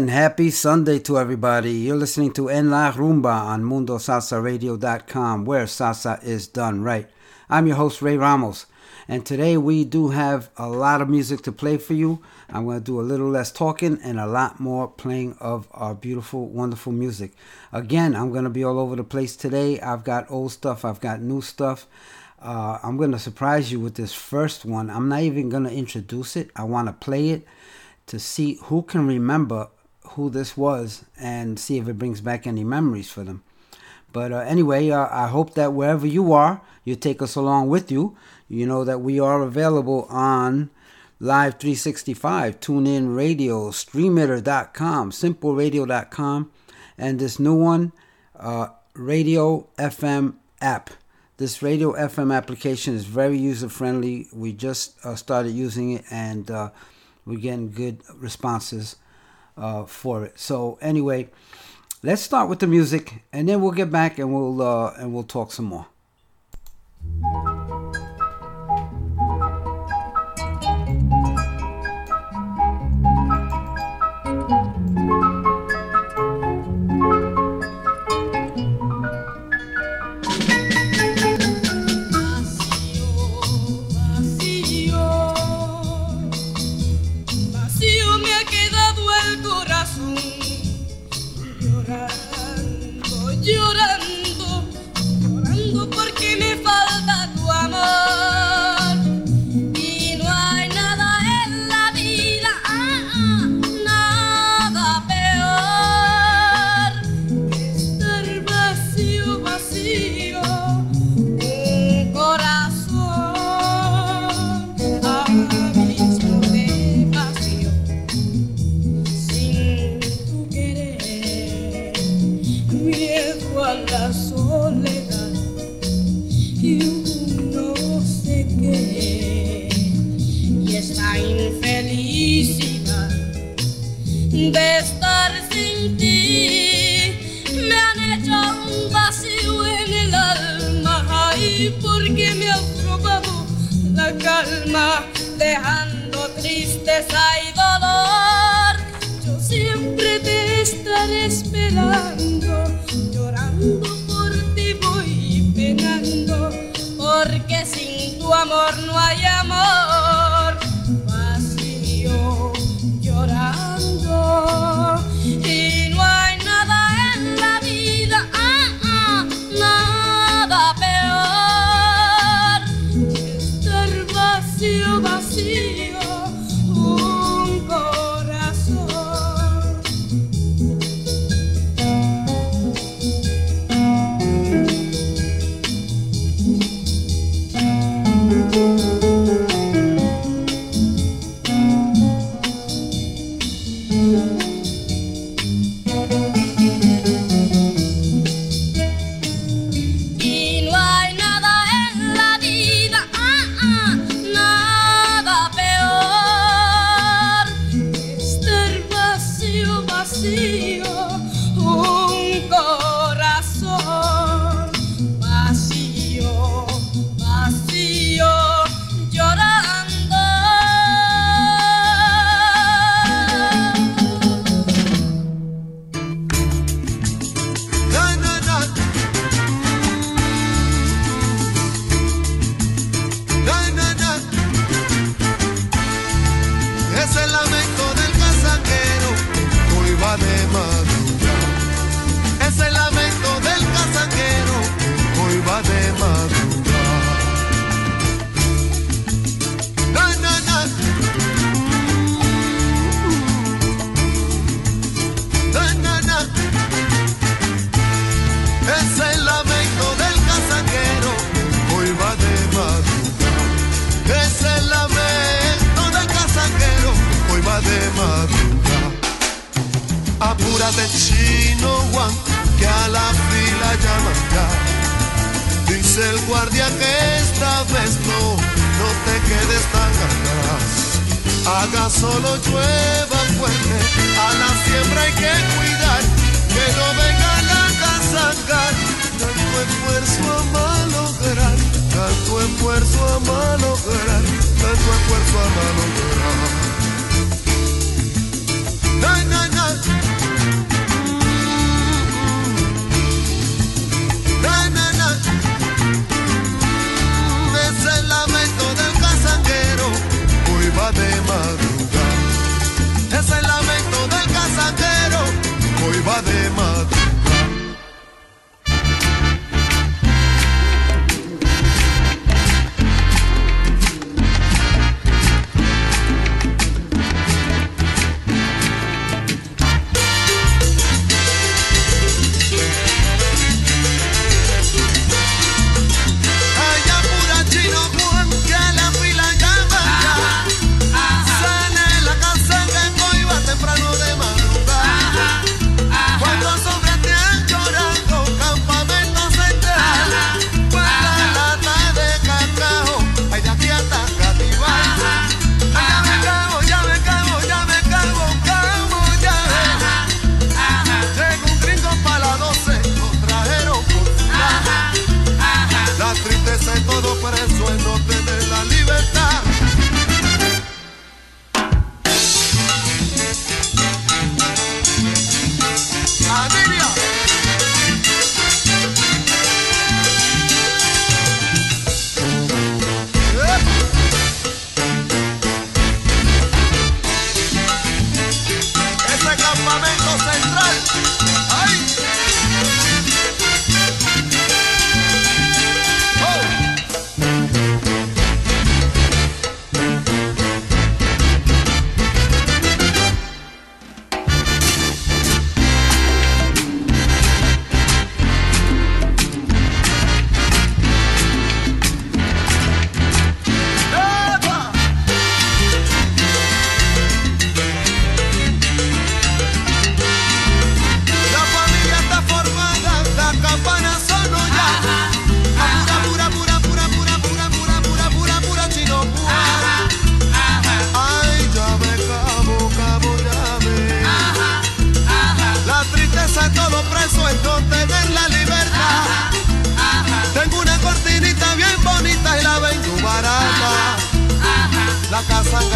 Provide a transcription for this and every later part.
And happy Sunday to everybody. You're listening to En La Rumba on MundoSalsaRadio.com, where salsa is done right. I'm your host, Ray Ramos, and today we do have a lot of music to play for you. I'm going to do a little less talking and a lot more playing of our beautiful, wonderful music. Again, I'm going to be all over the place today. I've got old stuff, I've got new stuff. Uh, I'm going to surprise you with this first one. I'm not even going to introduce it, I want to play it to see who can remember who this was and see if it brings back any memories for them. But uh, anyway, uh, I hope that wherever you are, you take us along with you. You know that we are available on Live 365, TuneIn Radio, StreamItter.com, SimpleRadio.com, and this new one, uh, Radio FM app. This Radio FM application is very user friendly. We just uh, started using it and uh, we're getting good responses uh, for it. So anyway, let's start with the music, and then we'll get back and we'll uh, and we'll talk some more.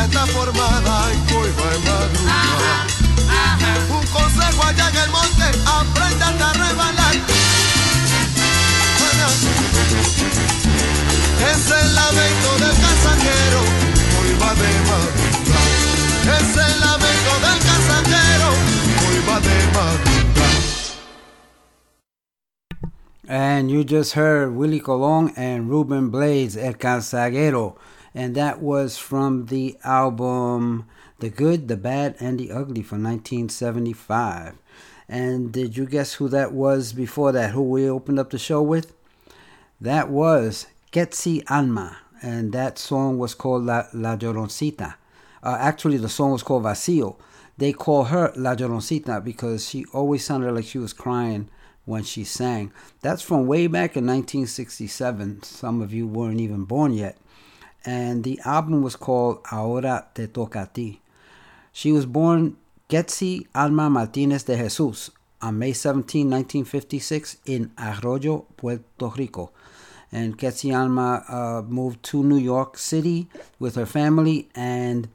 está formada. Un consejo el monte, aprende a rebalar. Es el lamento del casajero, de. Es el lamento del. And you just heard Willie Colon and Ruben Blades, El Canzaguero. And that was from the album The Good, the Bad, and the Ugly from 1975. And did you guess who that was before that? Who we opened up the show with? That was Quetzy Alma, and that song was called La, La Lloroncita. Uh, actually, the song was called Vacío. They call her La Lloroncita because she always sounded like she was crying when she sang. That's from way back in 1967. Some of you weren't even born yet. And the album was called Ahora Te Toca a Ti. She was born Quetzy Alma Martinez de Jesus on May 17, 1956, in Arroyo, Puerto Rico. And Quetzy Alma uh, moved to New York City with her family and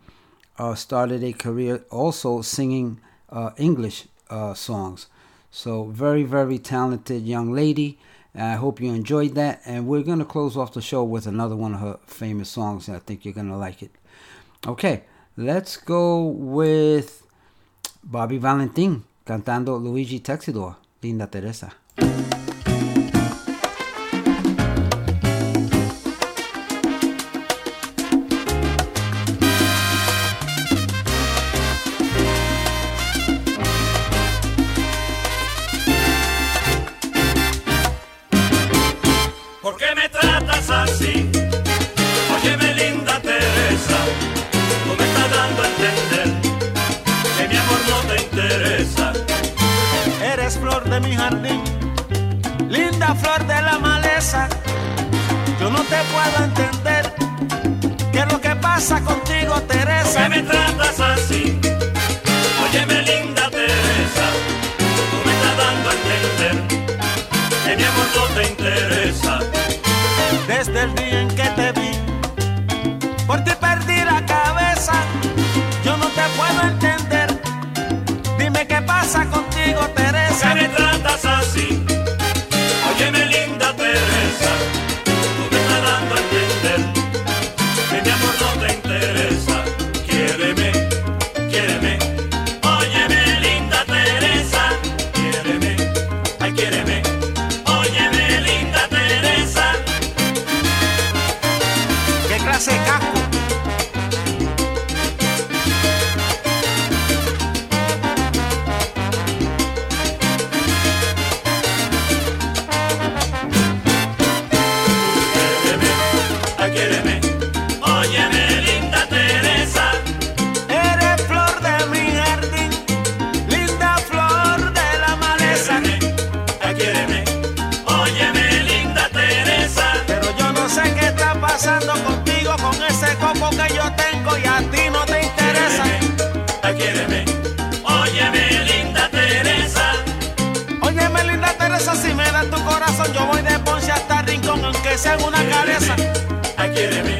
uh, started a career also singing uh, English uh, songs. So, very, very talented young lady. I hope you enjoyed that. And we're going to close off the show with another one of her famous songs. I think you're going to like it. Okay, let's go with Bobby Valentin cantando Luigi Texidor, Linda Teresa. te puedo entender. ¿Qué es lo que pasa contigo, Teresa? ¿Por qué me tratas así? Óyeme, linda Teresa. Tú me estás dando a entender que mi amor no te interesa. Desde el día en que te vi, por ti perdí la cabeza. Yo no te puedo entender. Dime qué pasa contigo, Teresa. ¿Por qué me tratas así? tu corazón. Yo voy de Ponce hasta Rincón, aunque sea una cabeza. Aquí de mí.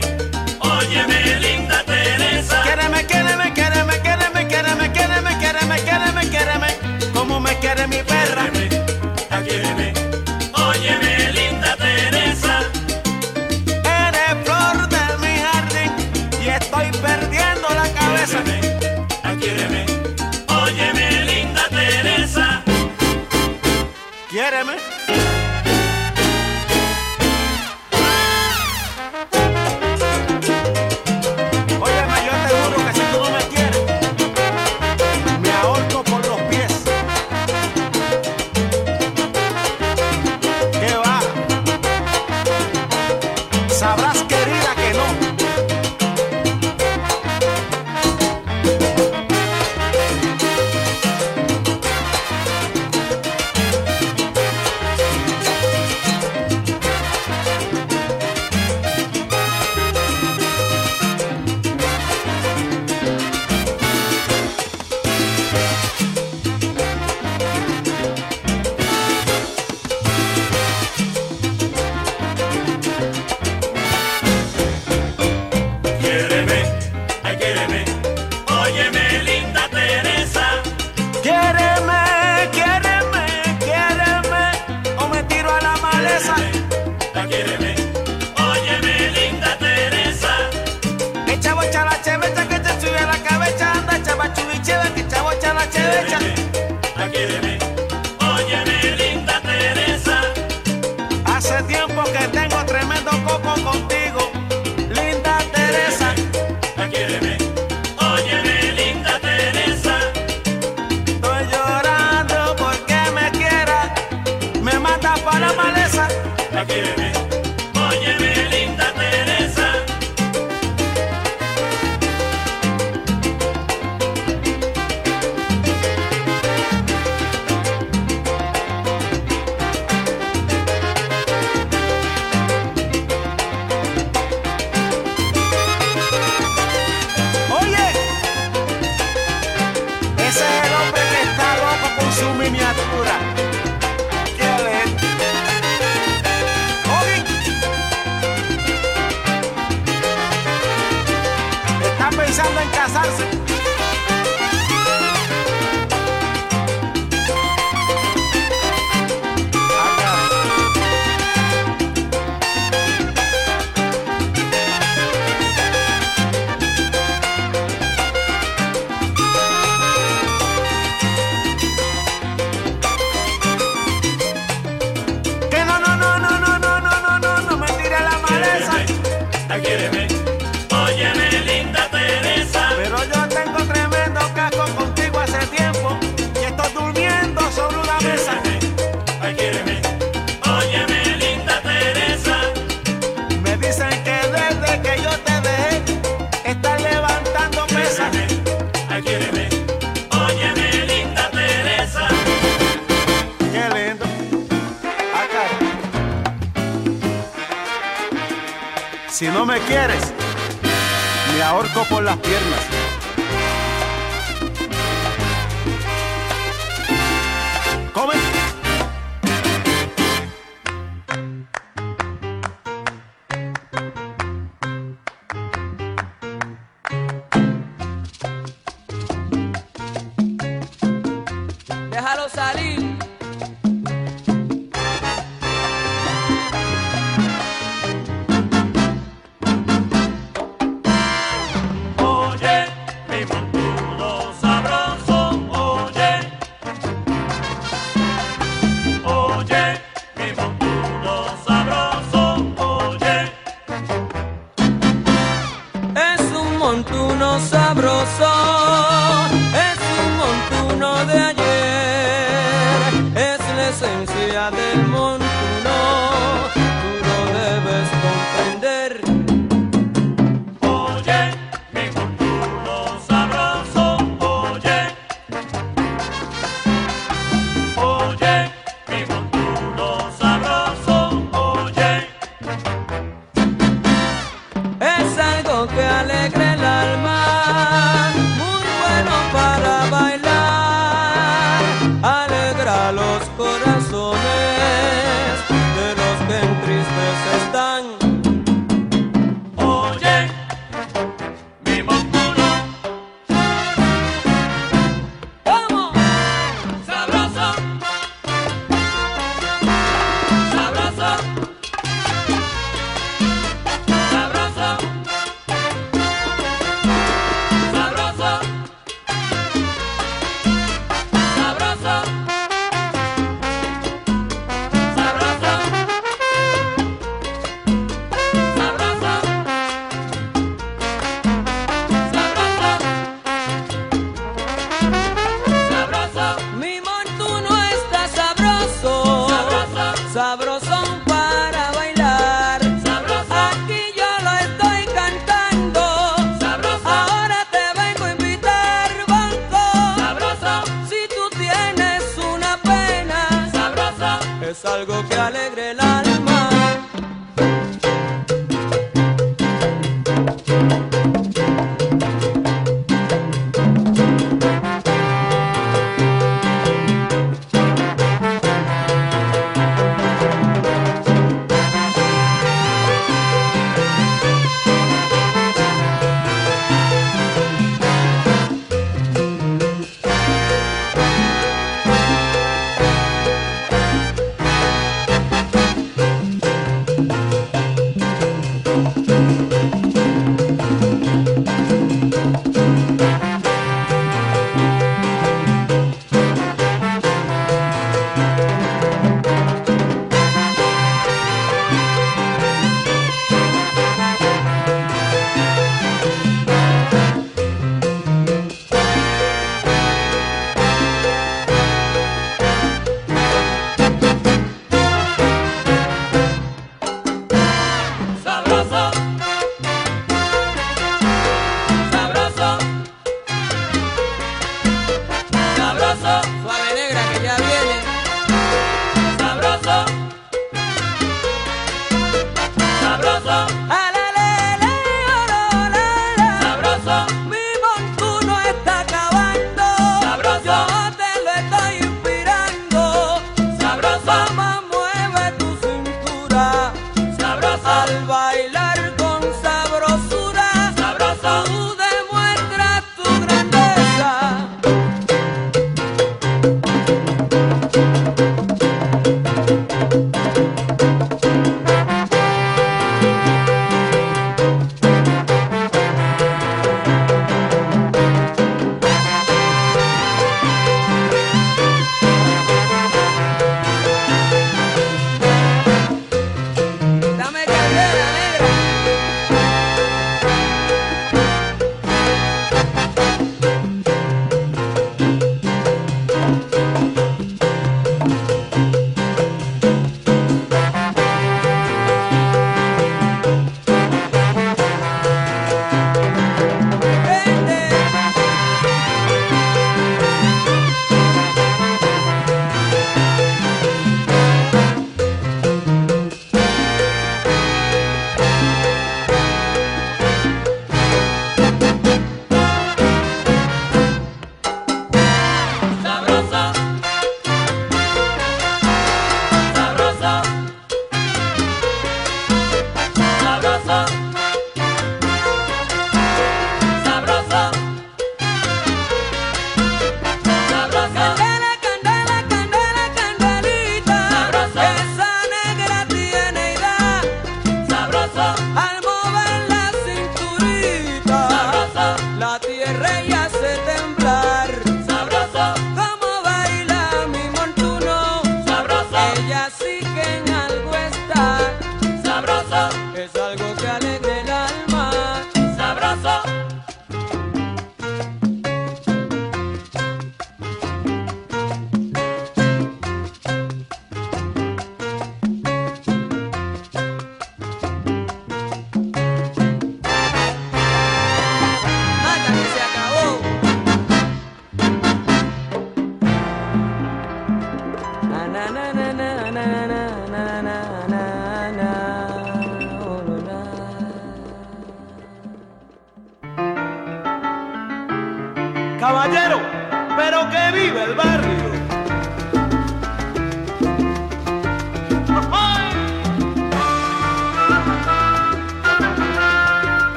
dançarina.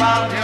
about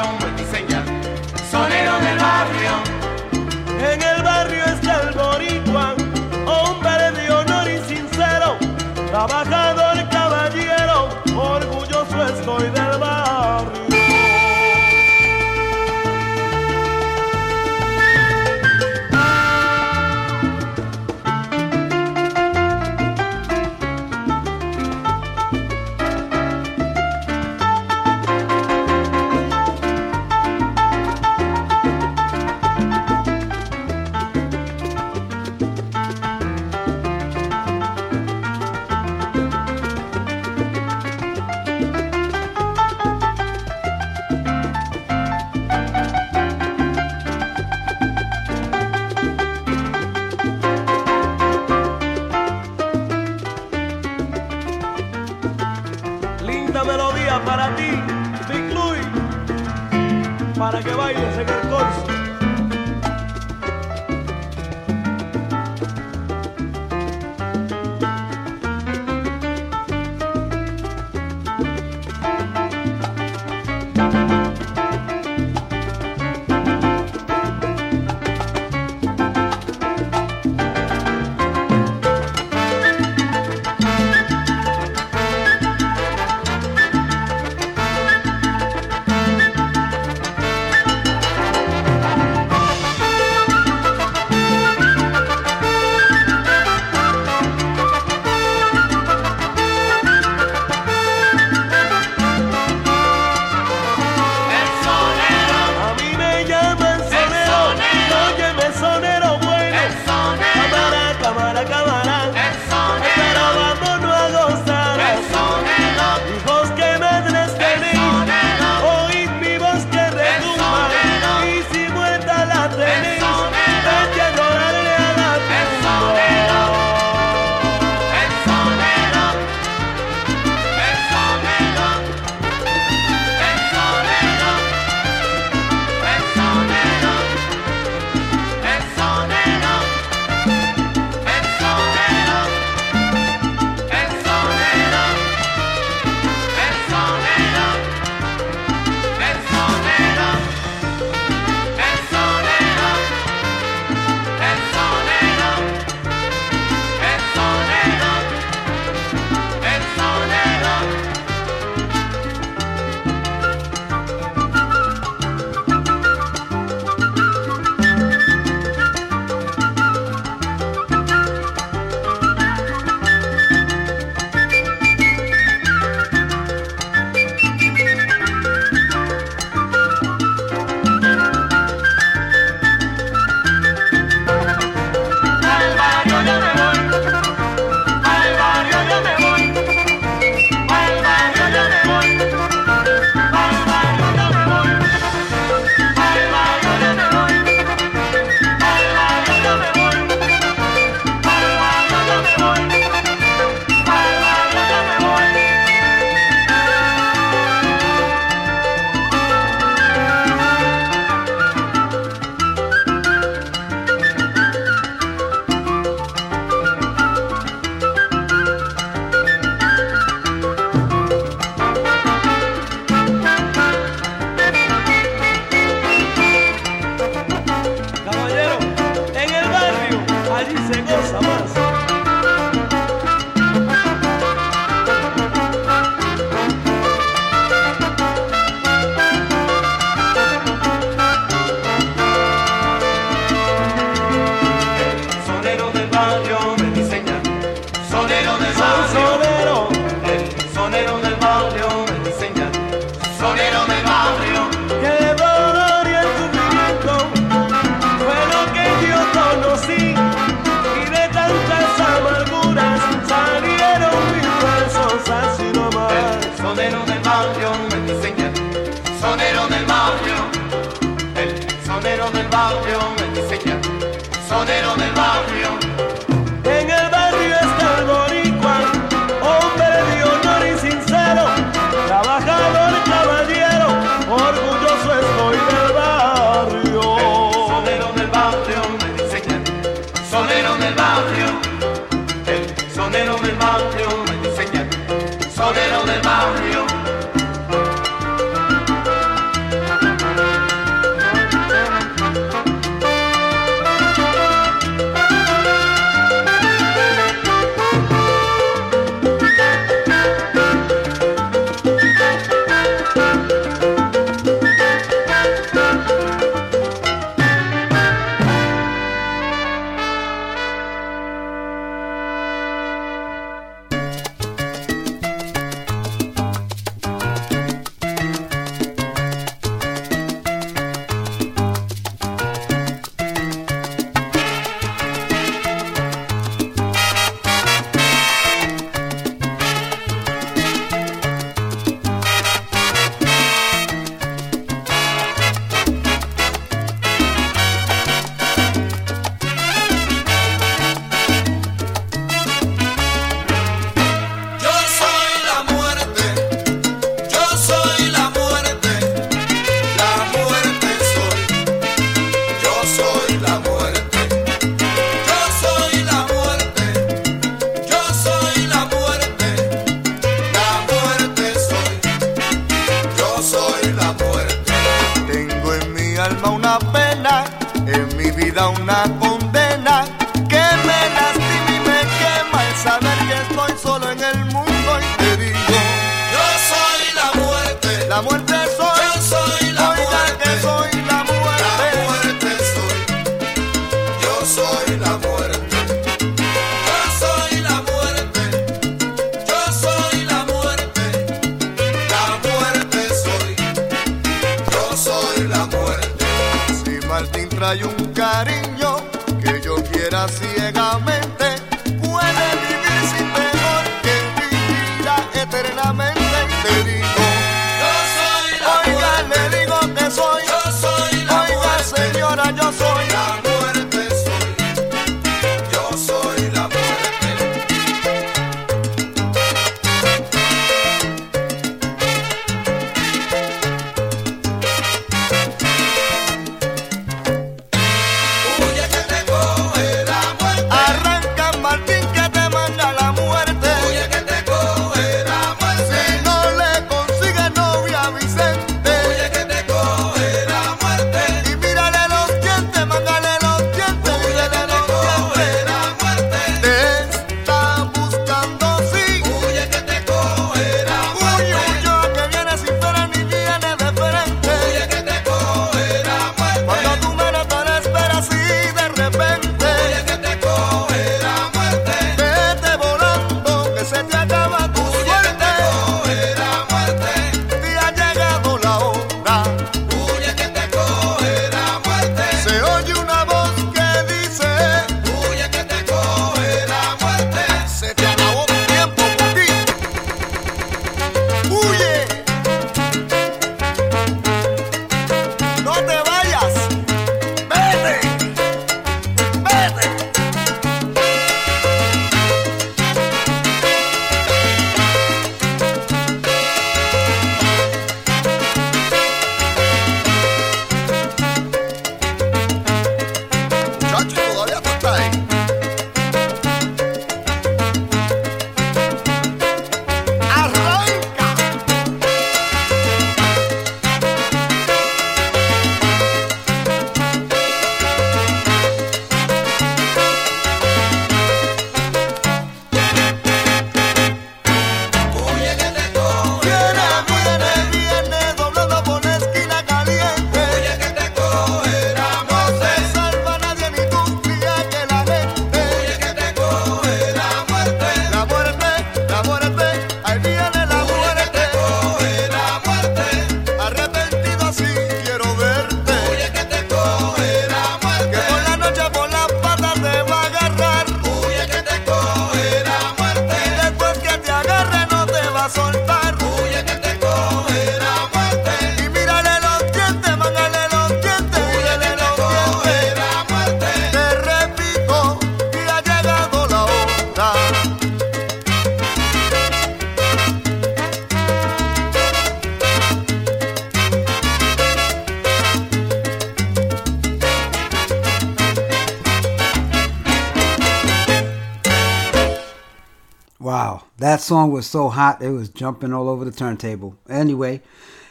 song was so hot, it was jumping all over the turntable. Anyway,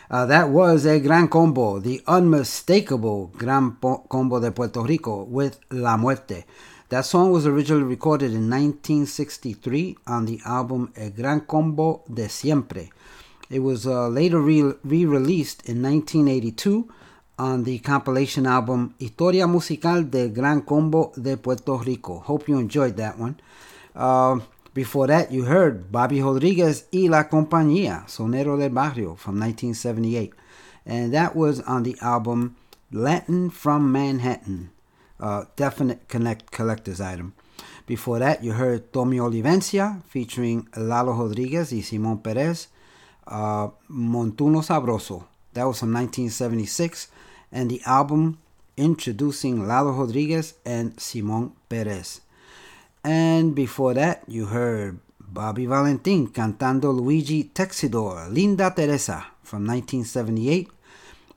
uh, that was a Gran Combo, the unmistakable Gran Combo de Puerto Rico with La Muerte. That song was originally recorded in 1963 on the album El Gran Combo de Siempre. It was uh, later re released in 1982 on the compilation album Historia Musical del Gran Combo de Puerto Rico. Hope you enjoyed that one. Uh, before that, you heard Bobby Rodriguez y La Compañía, Sonero del Barrio from 1978. And that was on the album Latin from Manhattan. Uh, definite connect collector's item. Before that, you heard Tommy Olivencia featuring Lalo Rodriguez y Simon Perez, uh, Montuno Sabroso. That was from 1976. And the album introducing Lalo Rodriguez and Simon Perez. And before that, you heard Bobby Valentin cantando Luigi Texidor, Linda Teresa from 1978.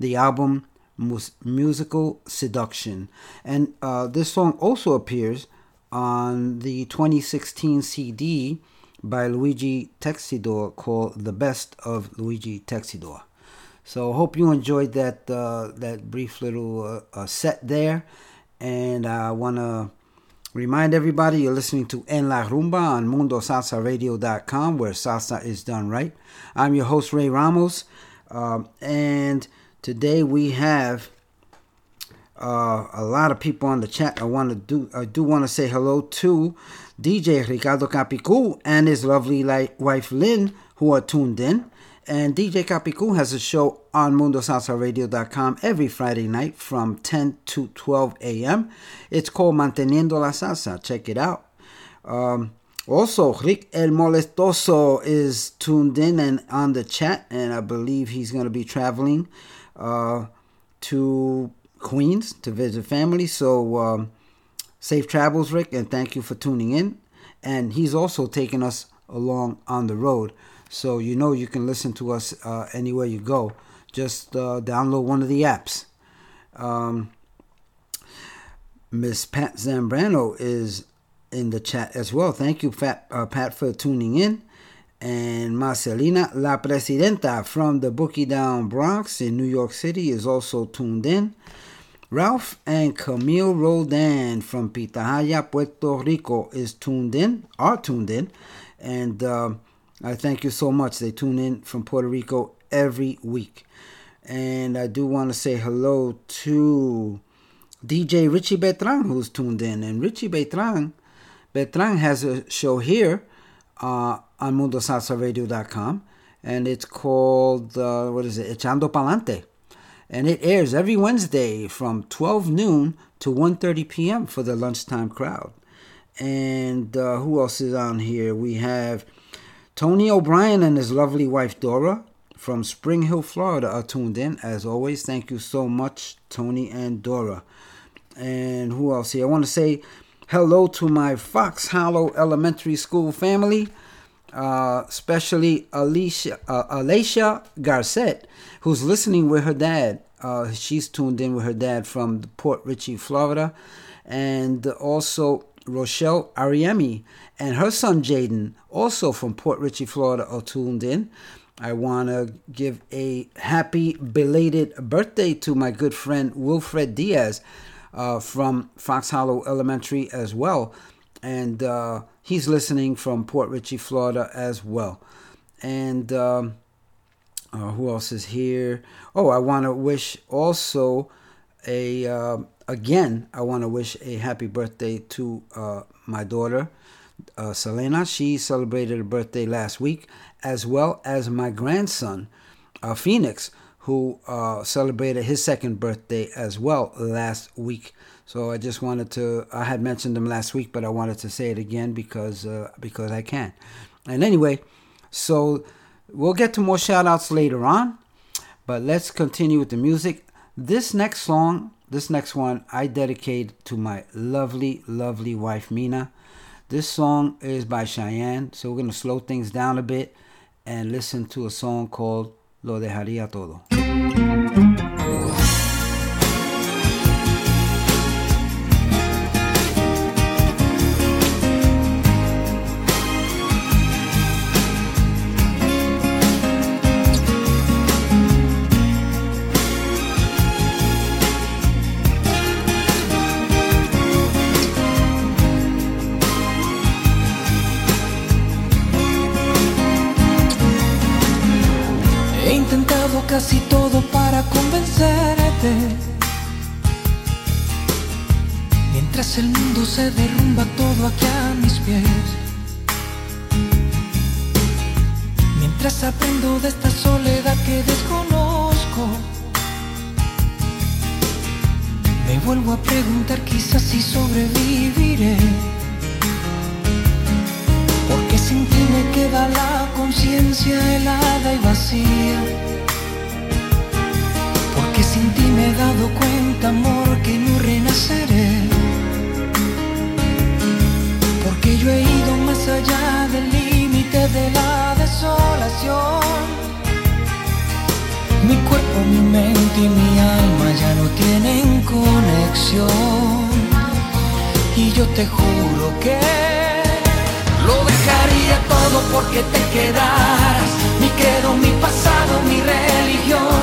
The album Mus- Musical Seduction. And uh, this song also appears on the 2016 CD by Luigi Texidor called The Best of Luigi Texidor. So hope you enjoyed that uh, that brief little uh, uh, set there, and I want to remind everybody you're listening to En La Rumba on MundoSalsaRadio.com, where salsa is done right. I'm your host Ray Ramos, um, and today we have uh, a lot of people on the chat. I want to do I do want to say hello to DJ Ricardo Capicu and his lovely wife Lynn, who are tuned in. And DJ Capicu has a show on MundoSalsaRadio.com every Friday night from 10 to 12 a.m. It's called Manteniendo la Salsa. Check it out. Um, also, Rick El Molestoso is tuned in and on the chat, and I believe he's going to be traveling uh, to Queens to visit family. So, um, safe travels, Rick, and thank you for tuning in. And he's also taking us along on the road. So you know you can listen to us uh, anywhere you go. Just uh, download one of the apps. Um, Miss Pat Zambrano is in the chat as well. Thank you, Pat, uh, Pat for tuning in. And Marcelina La Presidenta from the Boogie Down Bronx in New York City is also tuned in. Ralph and Camille Rodan from Pitahaya, Puerto Rico is tuned in, are tuned in. And uh, I thank you so much. They tune in from Puerto Rico every week. And I do want to say hello to DJ Richie Betran, who's tuned in. And Richie Betran, Betran has a show here uh, on MundoSalsaRadio.com. And it's called, uh, what is it? Echando Palante. And it airs every Wednesday from 12 noon to 1.30 p.m. for the lunchtime crowd. And uh, who else is on here? We have Tony O'Brien and his lovely wife Dora from Spring Hill, Florida are tuned in. As always, thank you so much, Tony and Dora. And who else here? I want to say hello to my Fox Hollow Elementary School family, uh, especially Alicia, uh, Alicia Garcet, who's listening with her dad. Uh, she's tuned in with her dad from Port Richey, Florida. And also Rochelle Ariemi and her son Jaden, also from Port Richey, Florida, are tuned in. I want to give a happy belated birthday to my good friend Wilfred Diaz uh, from Fox Hollow Elementary as well. And uh, he's listening from Port Richey, Florida as well. And um, uh, who else is here? Oh, I want to wish also a uh, again. I want to wish a happy birthday to uh, my daughter, uh, Selena. She celebrated her birthday last week, as well as my grandson, uh, Phoenix, who uh, celebrated his second birthday as well last week. So I just wanted to. I had mentioned them last week, but I wanted to say it again because uh, because I can. And anyway, so we'll get to more shout outs later on, but let's continue with the music. This next song, this next one, I dedicate to my lovely, lovely wife Mina. This song is by Chayanne, so we're gonna slow things down a bit and listen to a song called Lo Dejaría Todo. Se derrumba todo aquí a mis pies. Mientras aprendo de esta soledad que desconozco. Me vuelvo a preguntar quizás si sobreviviré. Porque sin ti me queda la conciencia helada y vacía. Porque sin ti me he dado cuenta, amor, que no renaceré. Yo he ido más allá del límite de la desolación. Mi cuerpo, mi mente y mi alma ya no tienen conexión. Y yo te juro que lo dejaría todo porque te quedaras. Mi credo, mi pasado, mi religión.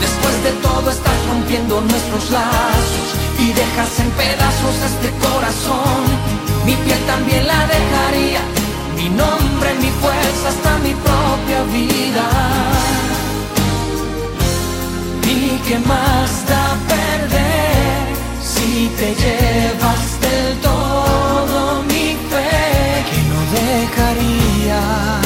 Después de todo estás rompiendo nuestros lazos y dejas en pedazos este corazón. Mi piel también la dejaría, mi nombre, mi fuerza, hasta mi propia vida. ¿Y qué más da perder si te llevas del todo mi fe que no dejaría?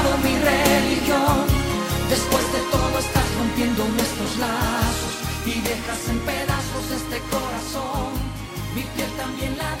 Después de todo estás rompiendo nuestros lazos y dejas en pedazos este corazón. Mi piel también la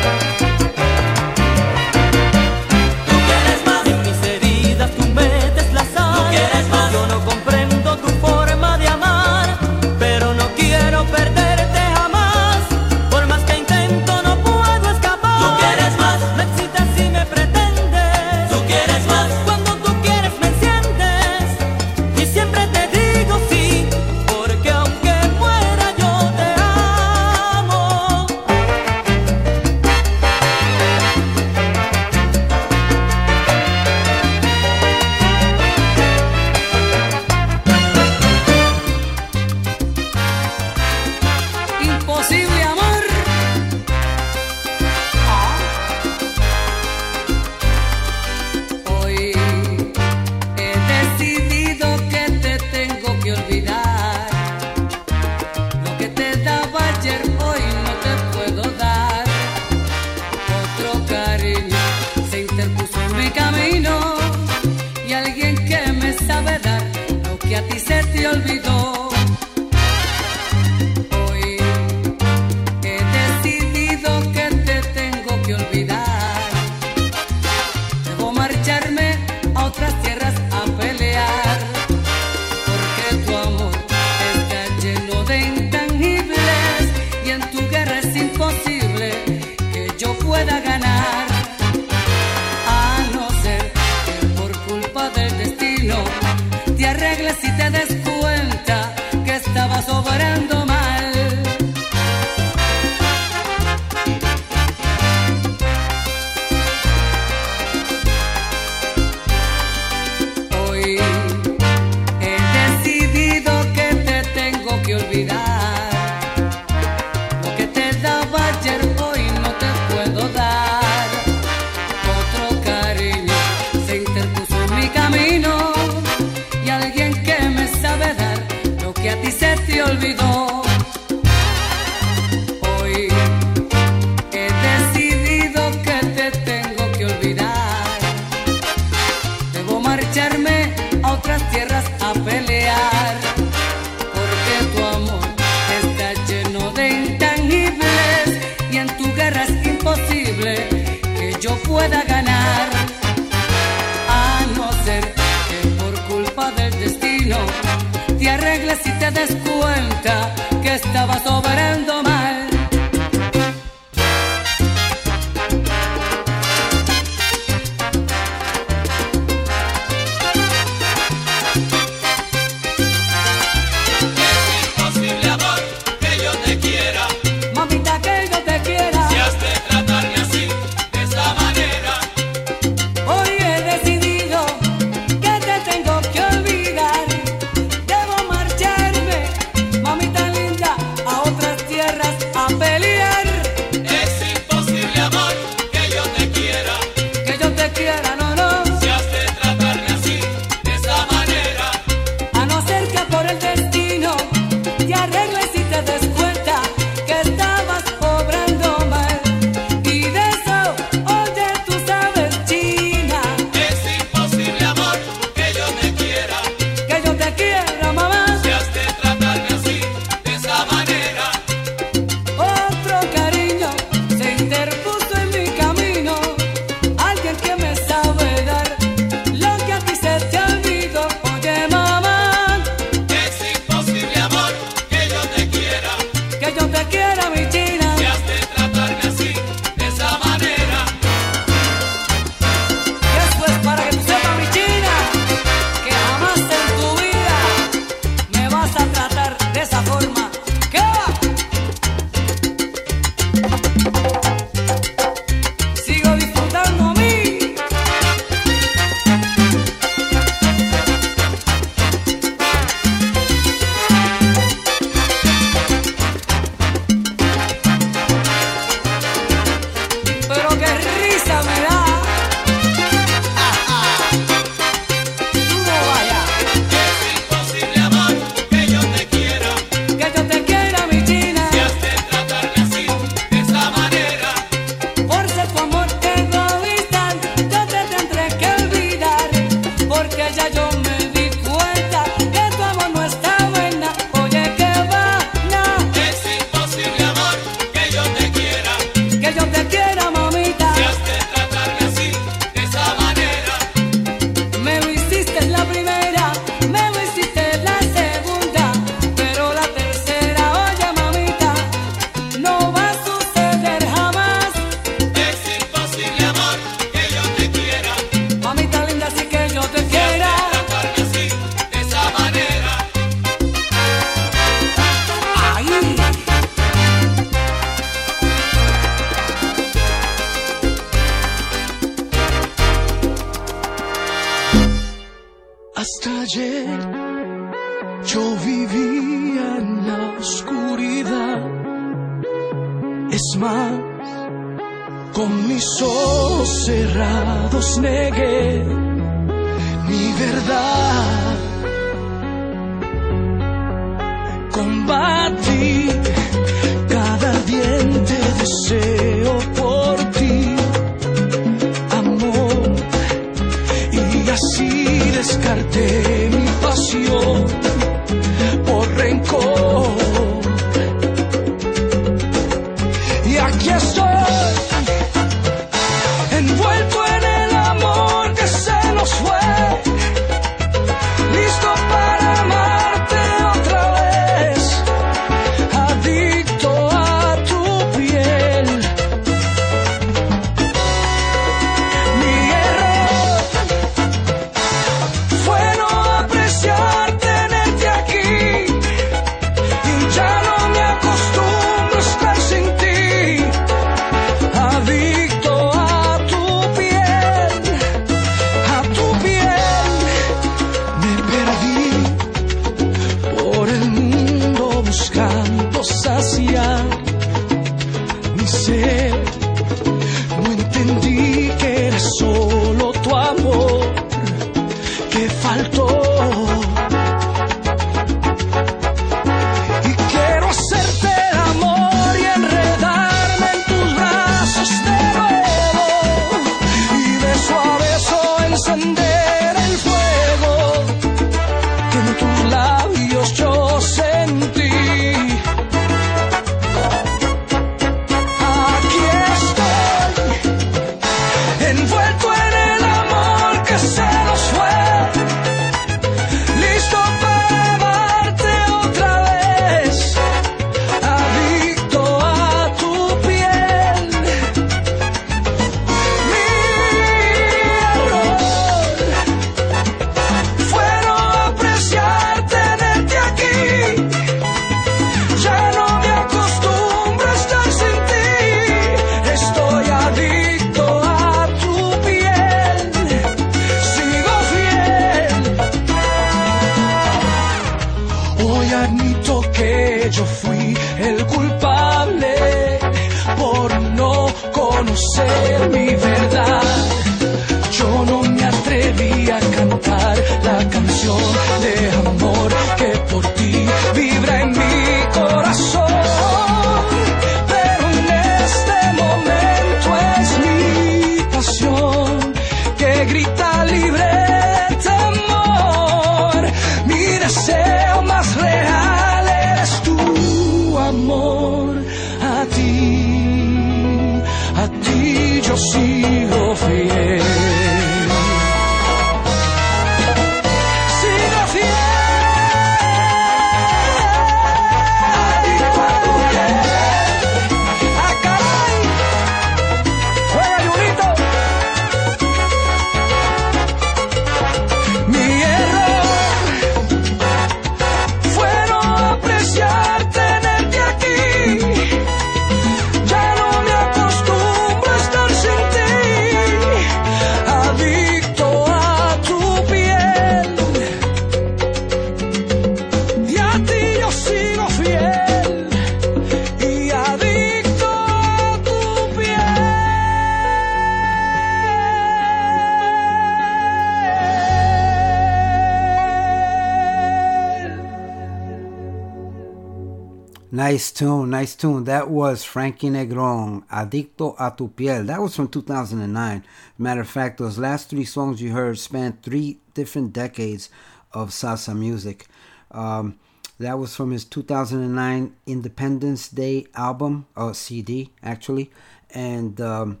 Frankie Negron, Adicto a tu piel. That was from 2009. Matter of fact, those last three songs you heard span three different decades of salsa music. Um, that was from his 2009 Independence Day album, or CD, actually. And um,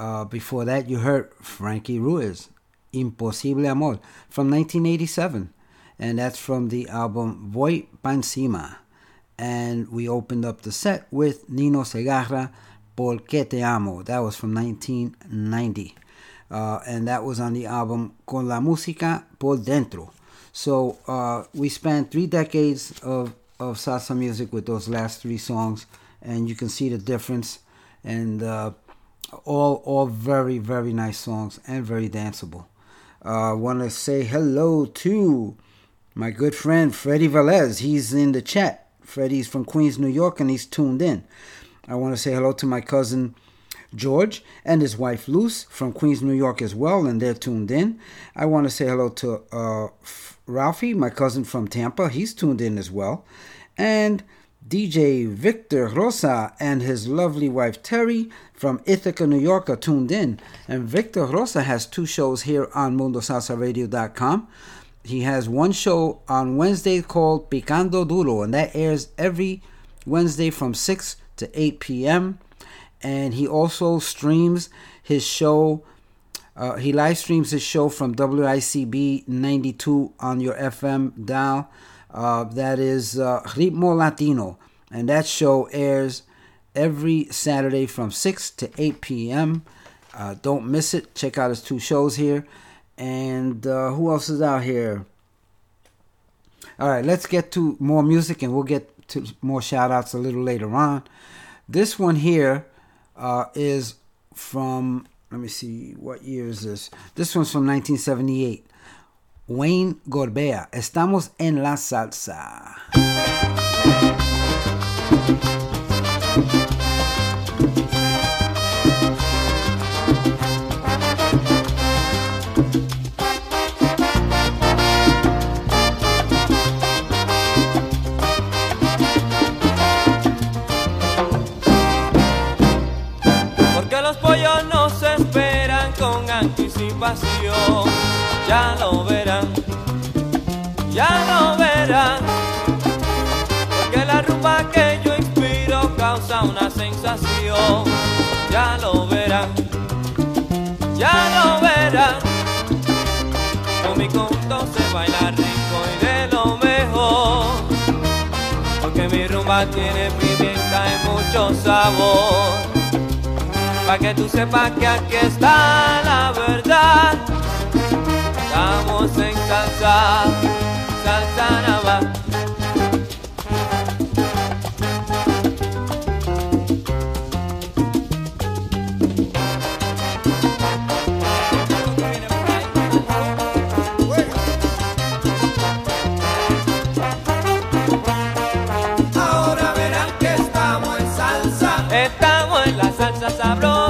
uh, before that, you heard Frankie Ruiz, Imposible Amor, from 1987. And that's from the album Voy Pa Encima and we opened up the set with Nino Segarra, Por Que Te Amo. That was from 1990. Uh, and that was on the album Con la Música Por Dentro. So uh, we spent three decades of, of salsa music with those last three songs, and you can see the difference. And uh, all, all very, very nice songs and very danceable. I want to say hello to my good friend Freddie Velez. He's in the chat. Freddie's from Queens, New York, and he's tuned in. I want to say hello to my cousin George and his wife Luce from Queens, New York as well, and they're tuned in. I want to say hello to uh, Ralphie, my cousin from Tampa. He's tuned in as well. And DJ Victor Rosa and his lovely wife Terry from Ithaca, New York are tuned in. And Victor Rosa has two shows here on MundoSalsaRadio.com. He has one show on Wednesday called Picando Duro, and that airs every Wednesday from 6 to 8 p.m. And he also streams his show. Uh, he live streams his show from WICB 92 on your FM dial. Uh, that is uh, Ritmo Latino. And that show airs every Saturday from 6 to 8 p.m. Uh, don't miss it. Check out his two shows here. And uh, who else is out here? All right, let's get to more music and we'll get to more shout outs a little later on. This one here uh, is from, let me see, what year is this? This one's from 1978. Wayne Gorbea. Estamos en la salsa. Ya lo verán, ya lo verán. Porque la rumba que yo inspiro causa una sensación. Ya lo verán, ya lo verán. Con mi conto se baila rico y de lo mejor. Porque mi rumba tiene pimienta y mucho sabor. Pa' que tú sepas que aquí está la verdad. Estamos en salsa, salsa nava. Ahora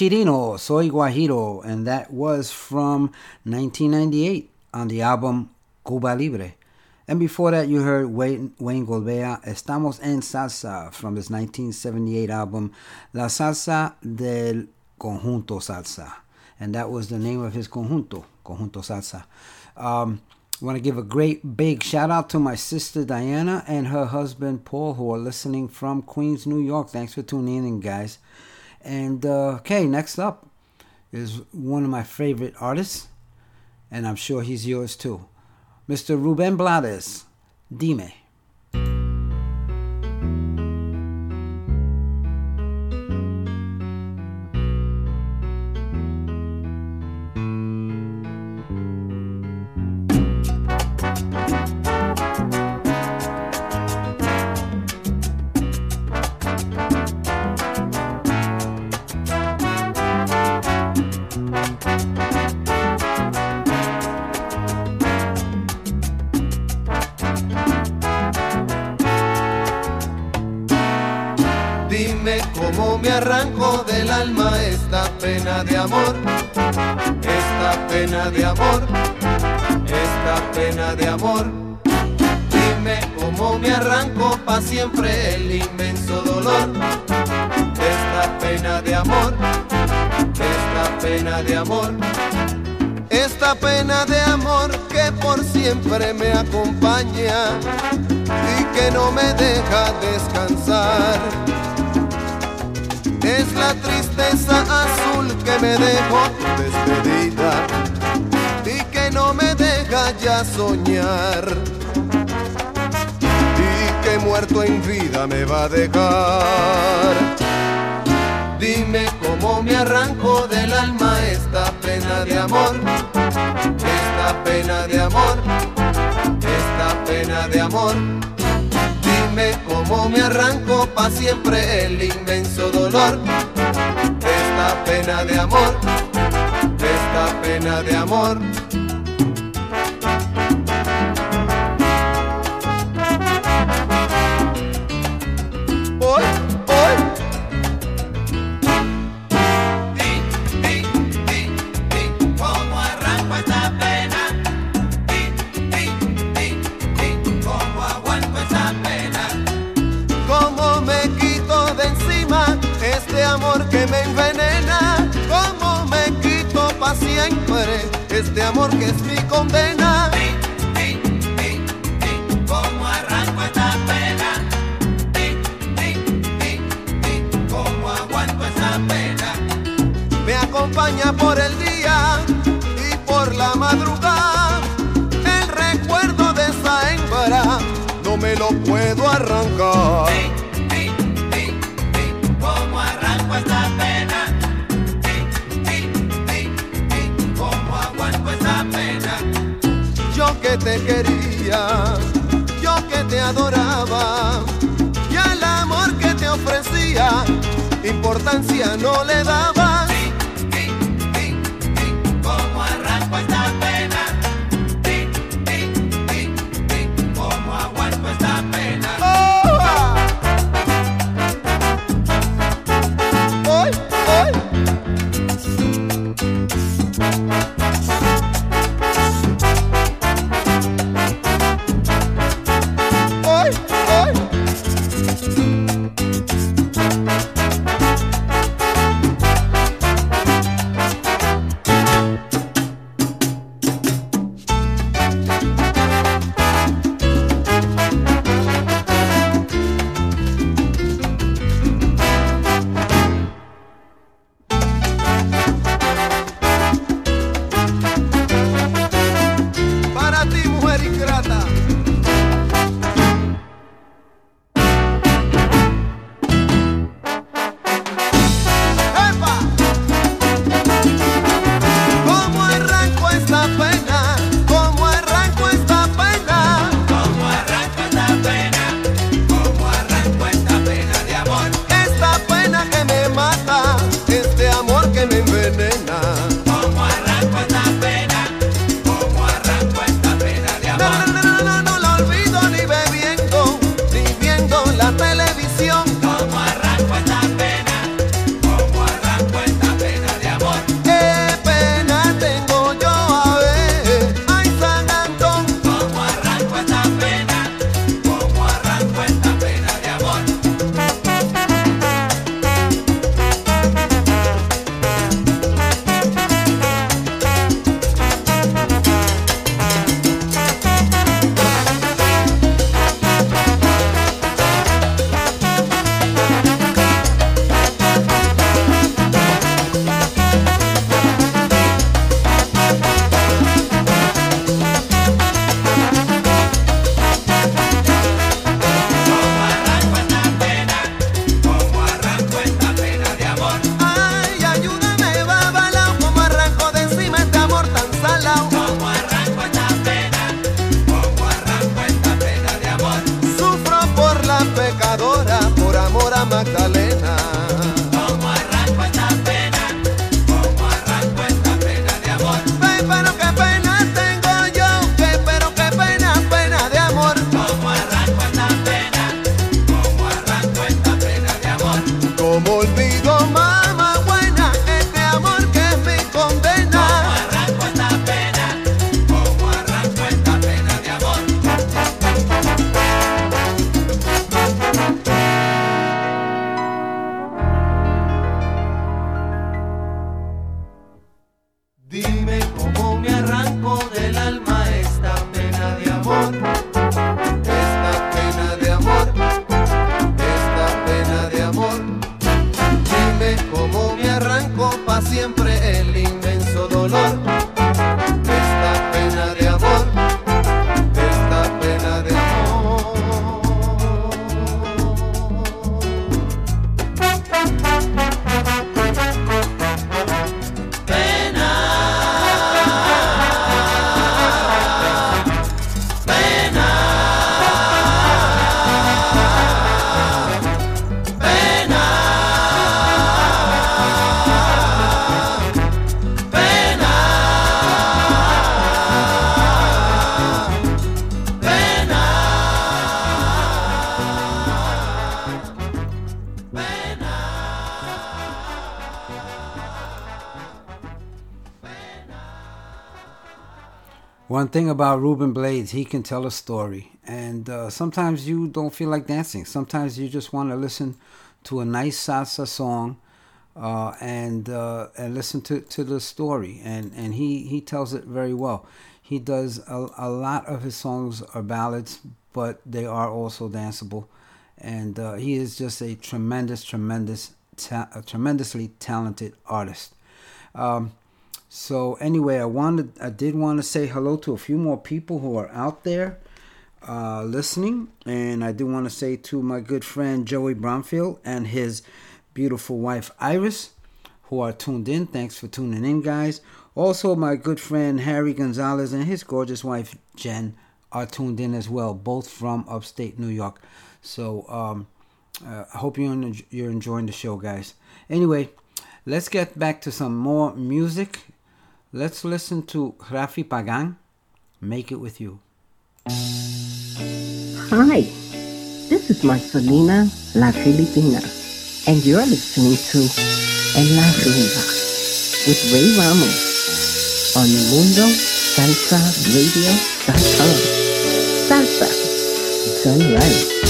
Chirino, Soy Guajiro, and that was from 1998 on the album Cuba Libre. And before that, you heard Wayne, Wayne Gorbea, Estamos en Salsa, from his 1978 album La Salsa del Conjunto Salsa. And that was the name of his conjunto, Conjunto Salsa. Um, I want to give a great big shout out to my sister Diana and her husband Paul, who are listening from Queens, New York. Thanks for tuning in, guys. And uh, okay, next up is one of my favorite artists, and I'm sure he's yours too, Mr. Ruben Blades. Dime. Pena de amor, esta pena de amor. Dime cómo me arranco pa' siempre el inmenso dolor, esta pena de amor, esta pena de amor. Esta pena de amor que por siempre me acompaña y que no me deja descansar. Es la tristeza azul que me dejó despedida no me deja ya soñar. Y que muerto en vida me va a dejar. Dime cómo me arranco del alma esta pena de amor, esta pena de amor, esta pena de amor. Dime cómo me arranco pa' siempre el inmenso dolor, esta pena de amor, esta pena de amor. Este amor que es mi condena? ¿Cómo arranco esta pena? ¿Cómo aguanto esta pena? Me acompaña por el día y por la madrugada. El recuerdo de esa hembra no me lo puedo arrancar. Que te quería, yo que te adoraba, y al amor que te ofrecía, importancia no le daba. One thing about Ruben Blades, he can tell a story. And uh, sometimes you don't feel like dancing. Sometimes you just want to listen to a nice salsa song uh, and uh, and listen to, to the story. And, and he, he tells it very well. He does a, a lot of his songs are ballads, but they are also danceable. And uh, he is just a tremendous, tremendous, ta- a tremendously talented artist. Um, so anyway, I wanted, I did want to say hello to a few more people who are out there uh, listening, and I do want to say to my good friend Joey Bromfield and his beautiful wife Iris, who are tuned in. Thanks for tuning in, guys. Also, my good friend Harry Gonzalez and his gorgeous wife Jen are tuned in as well, both from upstate New York. So um, uh, I hope you're you're enjoying the show, guys. Anyway, let's get back to some more music. Let's listen to Rafi Pagan, "Make It With You." Hi, this is Marcelina La Filipina, and you're listening to En La Rumba with Ray Ramos on MundoSalsaRadio.com. Salsa, done right.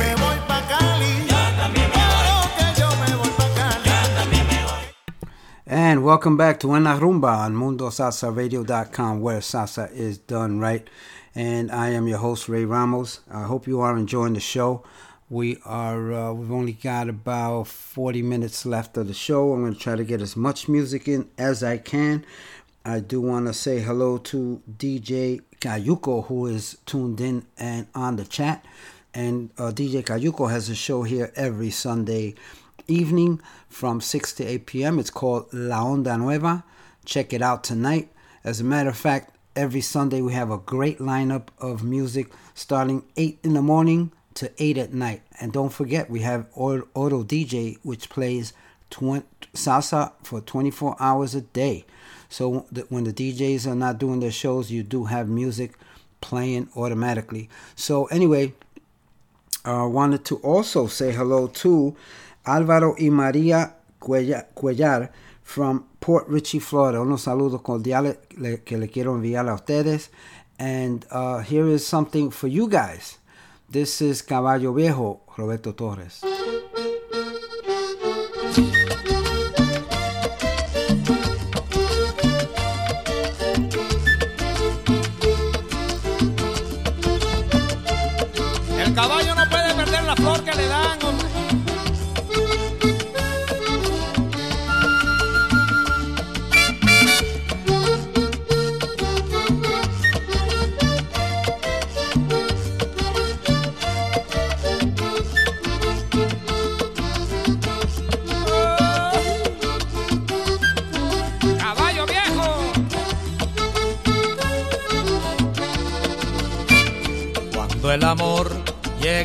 And welcome back to En La Rumba on MundoSalsaRadio.com, where salsa is done right. And I am your host Ray Ramos. I hope you are enjoying the show. We are uh, we've only got about 40 minutes left of the show. I'm going to try to get as much music in as I can. I do want to say hello to DJ Kayuko who is tuned in and on the chat. And uh, DJ Kayuko has a show here every Sunday evening from 6 to 8 p.m. It's called La Onda Nueva. Check it out tonight. As a matter of fact, every Sunday we have a great lineup of music starting 8 in the morning to 8 at night. And don't forget, we have Auto DJ, which plays 20, salsa for 24 hours a day. So when the DJs are not doing their shows, you do have music playing automatically. So anyway, I uh, wanted to also say hello to Álvaro y María Cuellar from Port Richey, Florida. Unos saludos cordiales que le quiero enviar a ustedes. And uh, here is something for you guys. This is Caballo Viejo, Roberto Torres.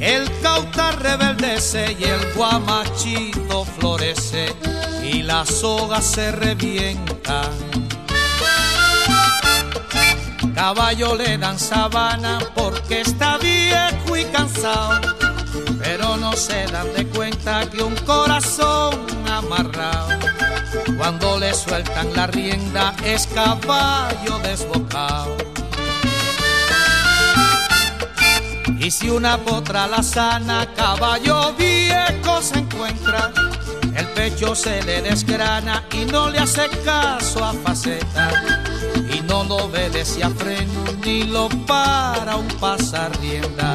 El cauta rebeldece y el guamachito florece y la soga se revienta. Caballo le dan sabana porque está viejo y cansado, pero no se dan de cuenta que un corazón amarrado, cuando le sueltan la rienda es caballo desbocado. Y si una potra la sana, caballo viejo se encuentra, el pecho se le desgrana y no le hace caso a faceta. Y no lo obedece a freno ni lo para un pasar rienda.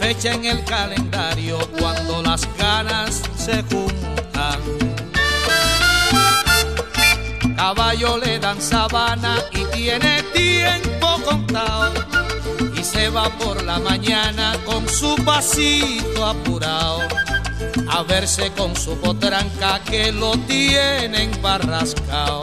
fecha en el calendario cuando las ganas se juntan. Caballo le dan sabana y tiene tiempo contado. Y se va por la mañana con su pasito apurado a verse con su potranca que lo tienen barrascao.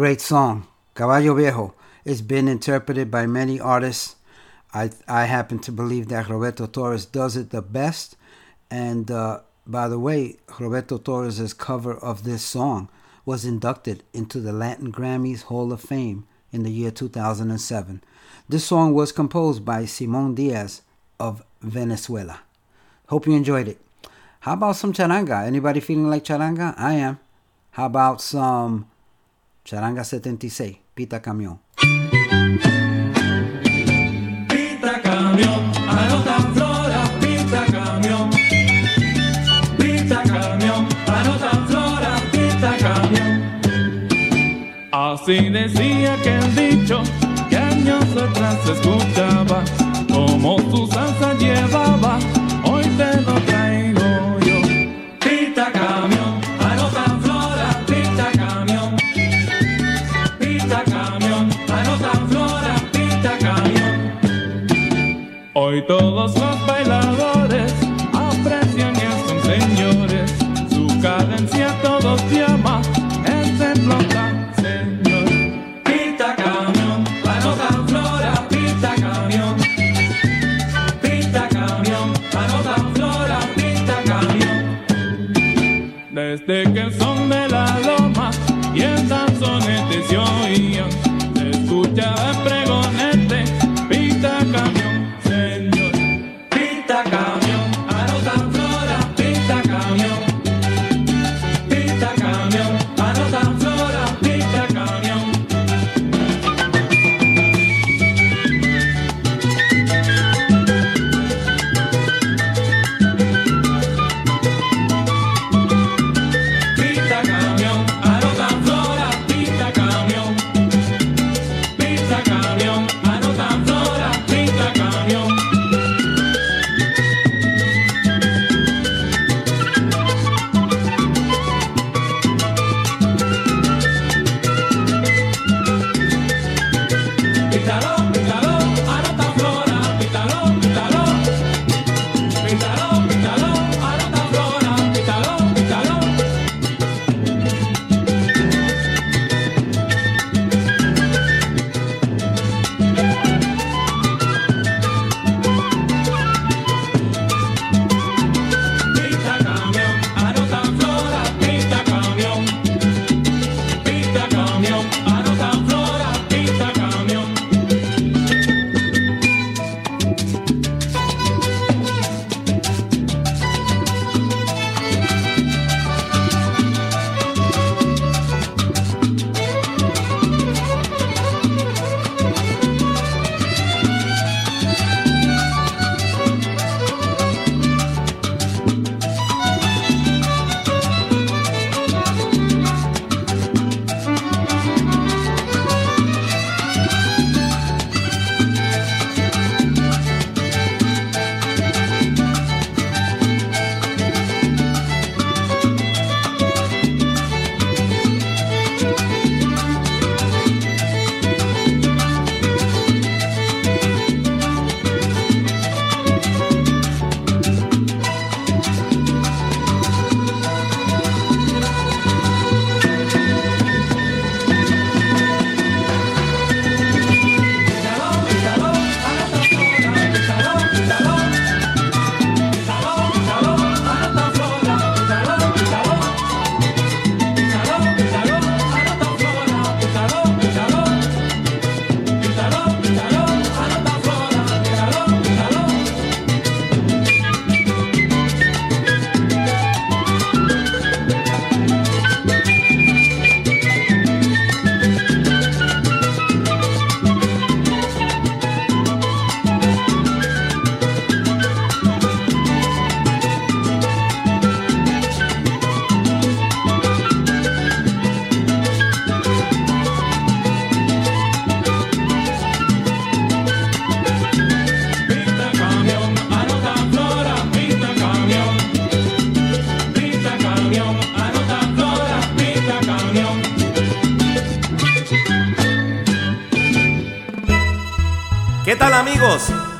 Great song. Caballo Viejo. It's been interpreted by many artists. I, I happen to believe that Roberto Torres does it the best. And uh, by the way, Roberto Torres' cover of this song was inducted into the Latin Grammys Hall of Fame in the year 2007. This song was composed by Simon Diaz of Venezuela. Hope you enjoyed it. How about some charanga? Anybody feeling like charanga? I am. How about some charanga 76, Pita Camión? Pita camión, anota flora, pita camión. Pita camión, anota flora, pita camión. Así decía que el dicho que años atrás escuchaba, como su salsa llevaba, y todos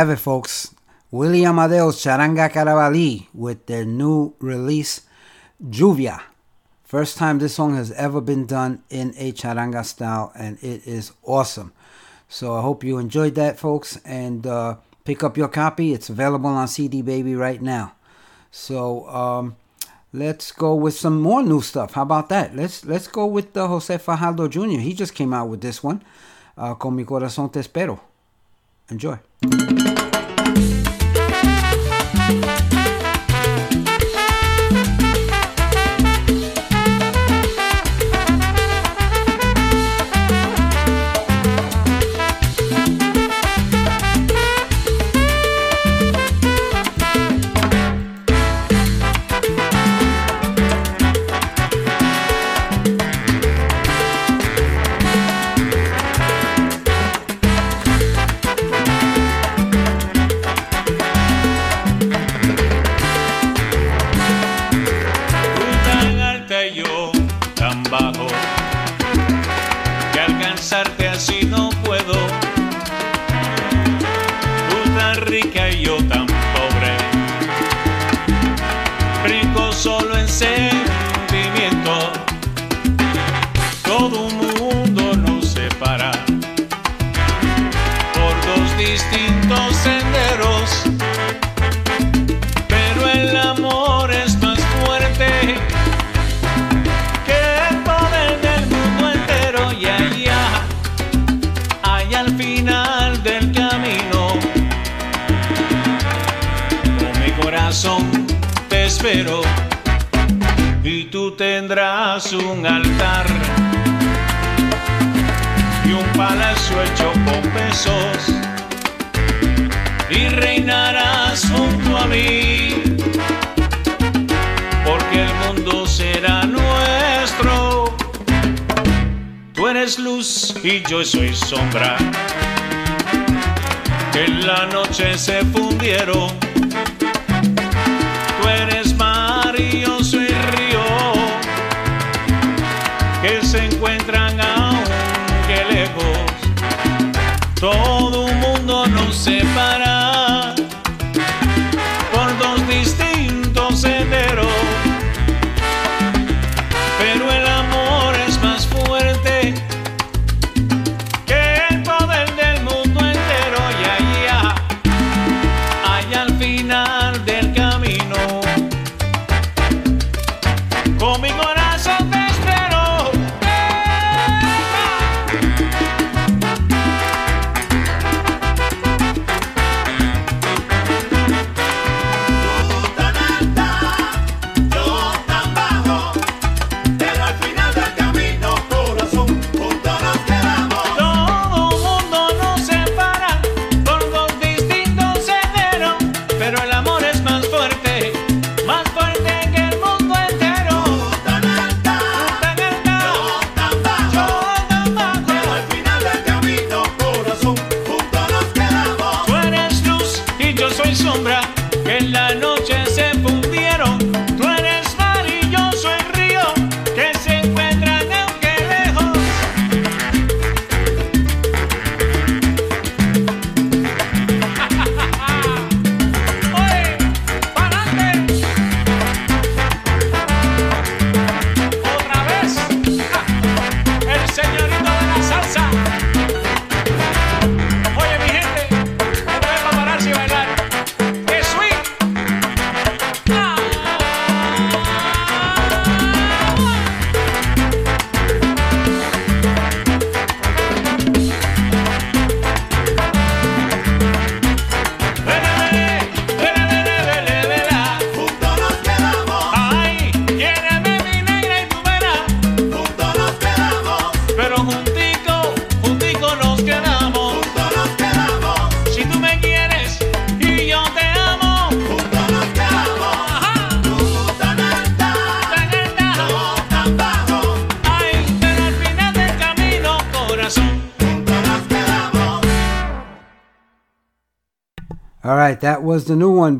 have it, folks. Willy Amadeo's Charanga Carabalí with their new release, Lluvia. First time this song has ever been done in a charanga style, and it is awesome. So I hope you enjoyed that, folks, and uh, pick up your copy. It's available on CD Baby right now. So um, let's go with some more new stuff. How about that? Let's let's go with the Jose Fajardo Jr. He just came out with this one, uh, Con mi corazón te espero. Enjoy. Que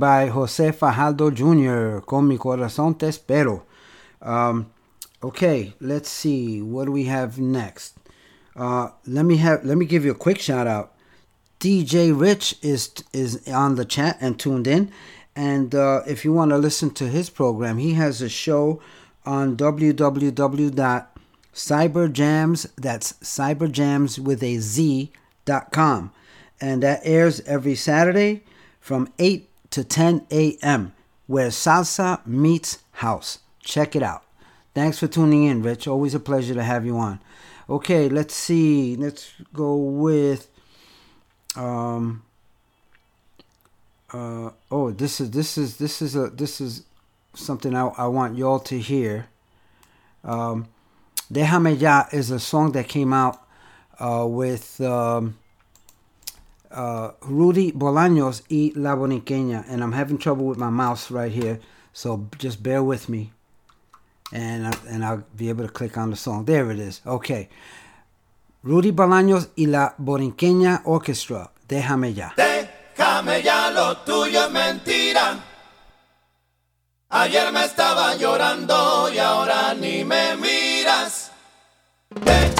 by Jose Fajardo Jr. Con mi corazón te espero. Um, okay, let's see what do we have next. Uh, let me have let me give you a quick shout out. DJ Rich is is on the chat and tuned in, and uh, if you want to listen to his program, he has a show on www.cyberjams. That's cyberjams with a Z dot com, and that airs every Saturday from 8 to 10 a.m. where salsa meets house. Check it out. Thanks for tuning in, Rich. Always a pleasure to have you on. Okay, let's see. Let's go with um uh oh this is this is this is a this is something I, I want y'all to hear. Um Déjame Ya is a song that came out uh, with um, uh, Rudy Bolaños y La Boniqueña, and I'm having trouble with my mouse right here, so just bear with me, and I, and I'll be able to click on the song. There it is. Okay, Rudy Bolaños y La Boniqueña Orchestra. Déjame ya. Déjame ya, lo tuyo es mentira. Ayer me estaba llorando y ahora ni me miras. Déjame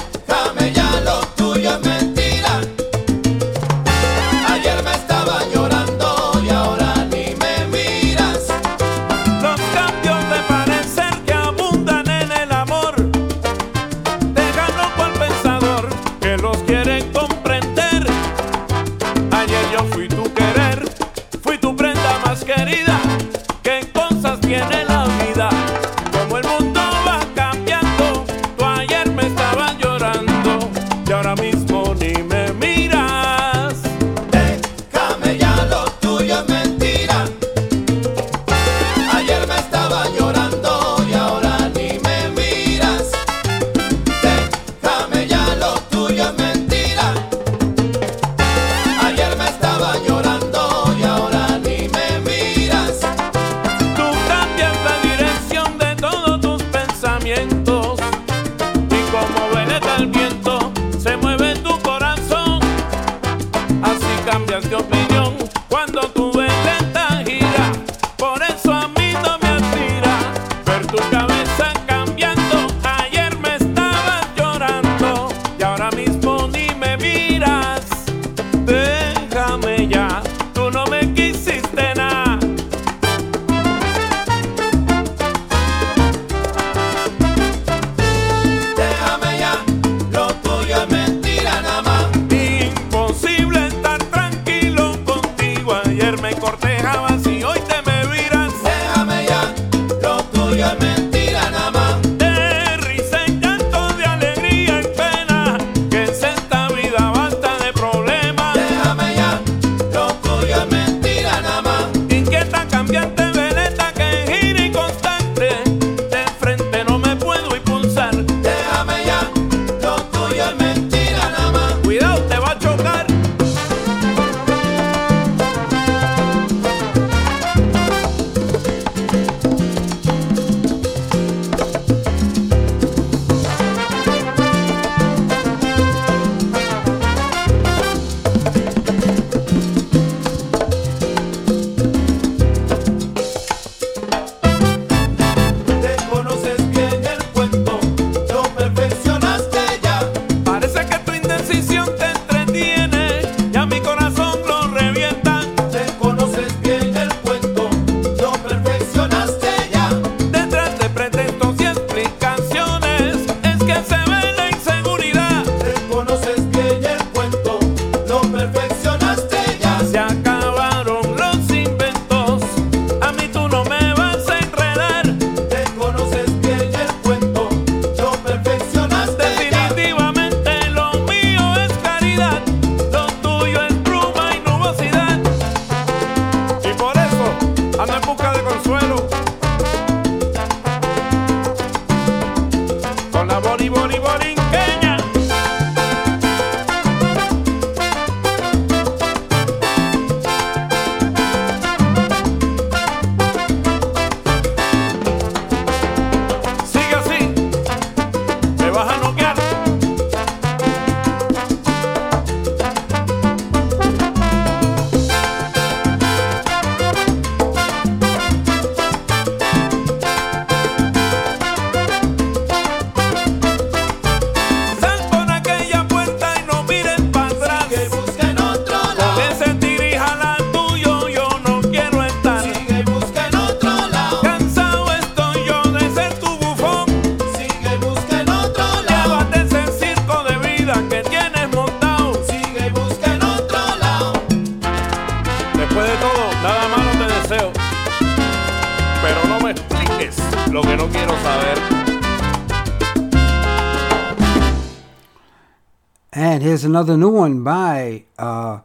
And here's another new one by uh,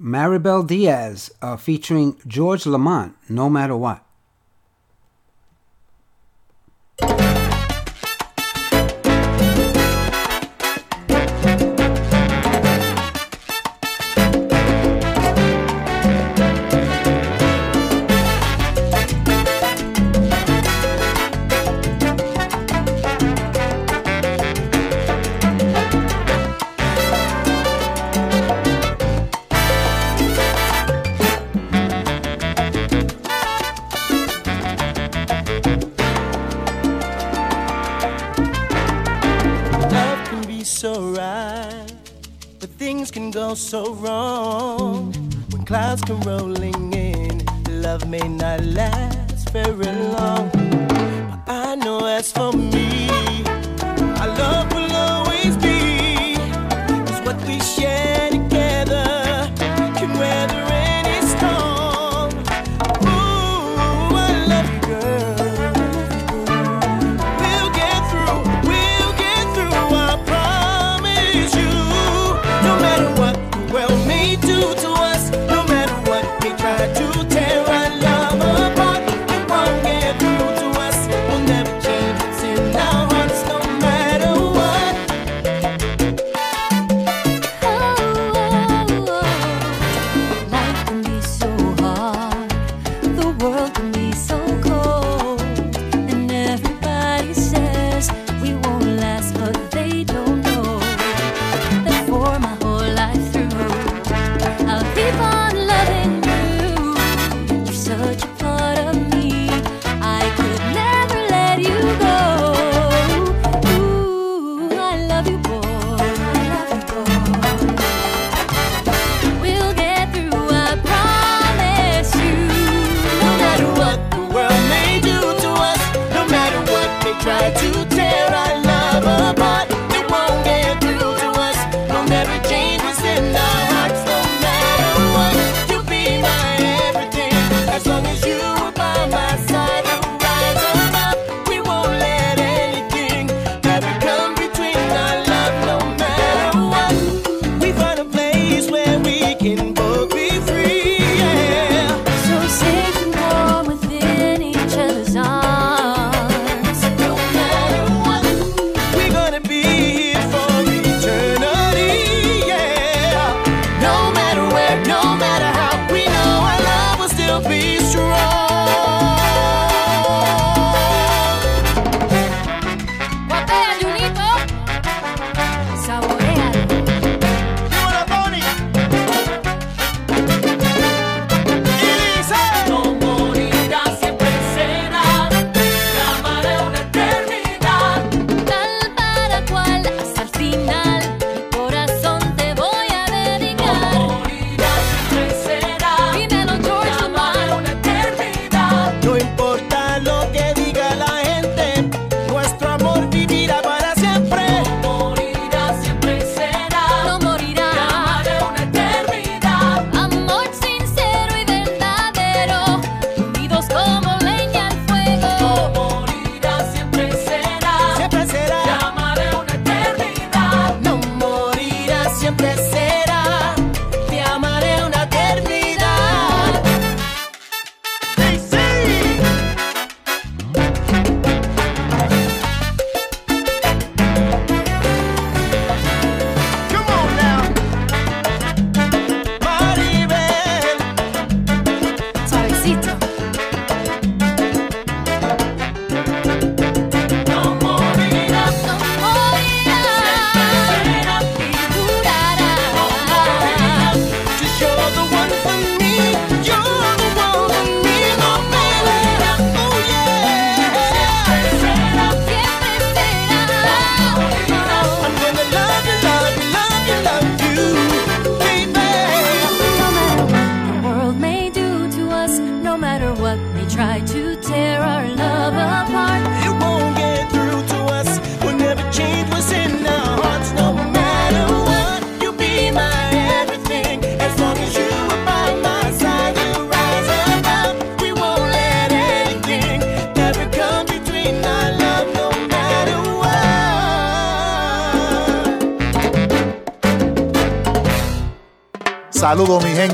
Maribel Diaz uh, featuring George Lamond, No Matter What. clouds come rolling in. Love may not last.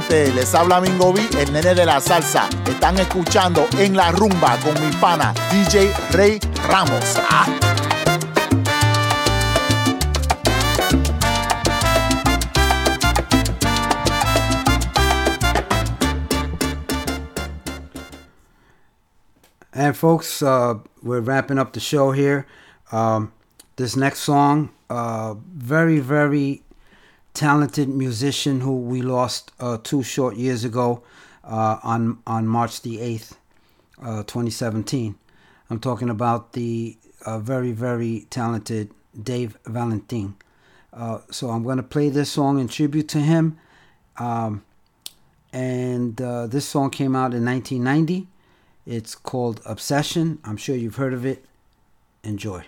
Gente, les habla Mingo B, el nene de la salsa. Están escuchando en la rumba con mi pana DJ Rey Ramos. Ah. And folks, uh, we're wrapping up the show here. Um, this next song, uh, very, very talented musician who we lost uh, two short years ago uh, on on March the eighth, uh, 2017. I'm talking about the uh, very, very talented Dave Valentin. Uh, so I'm going to play this song in tribute to him. Um, and uh, this song came out in 1990. It's called Obsession. I'm sure you've heard of it. Enjoy.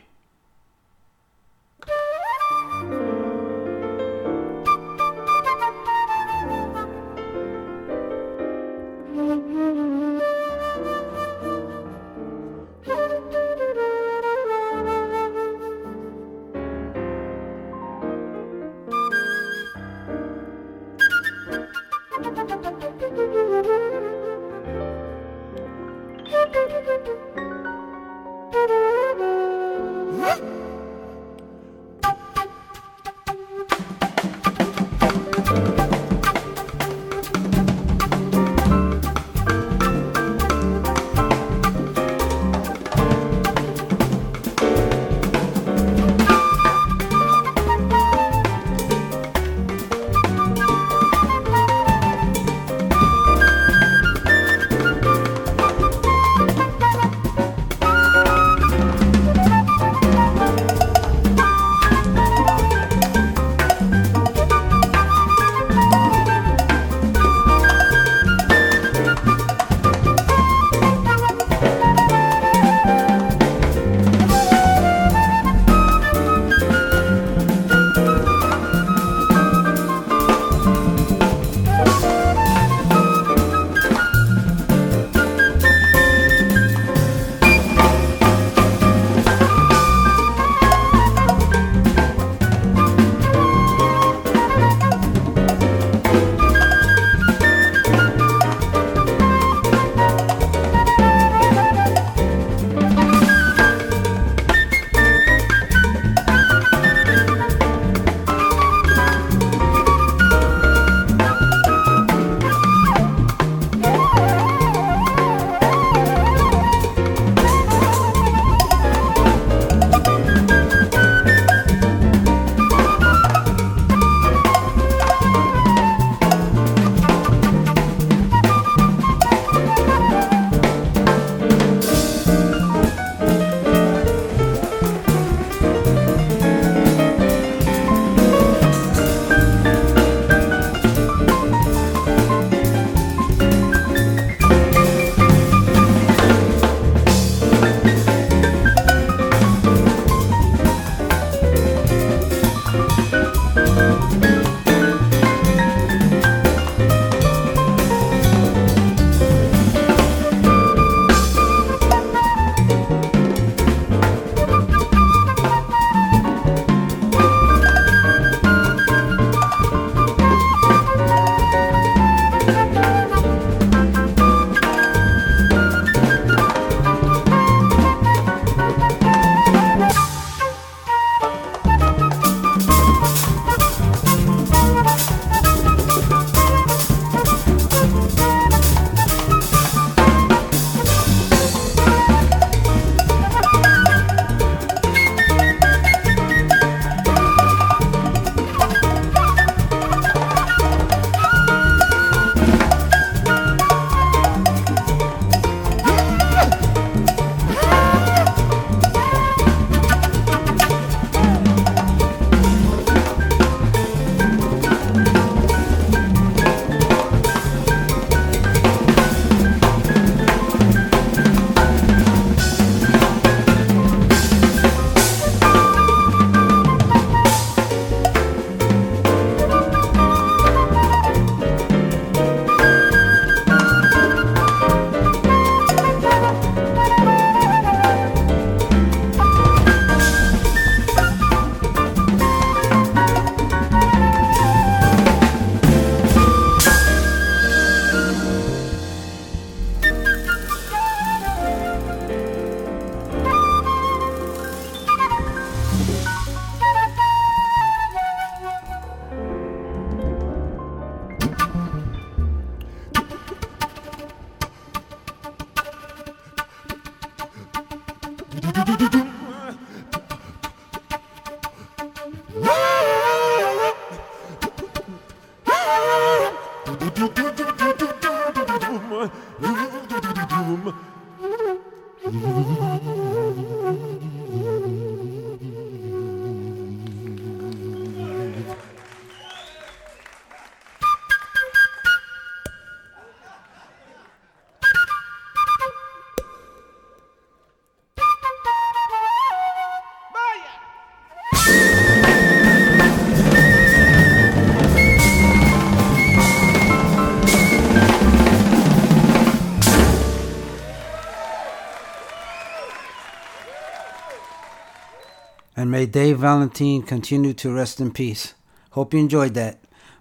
And may Dave Valentin continue to rest in peace. Hope you enjoyed that.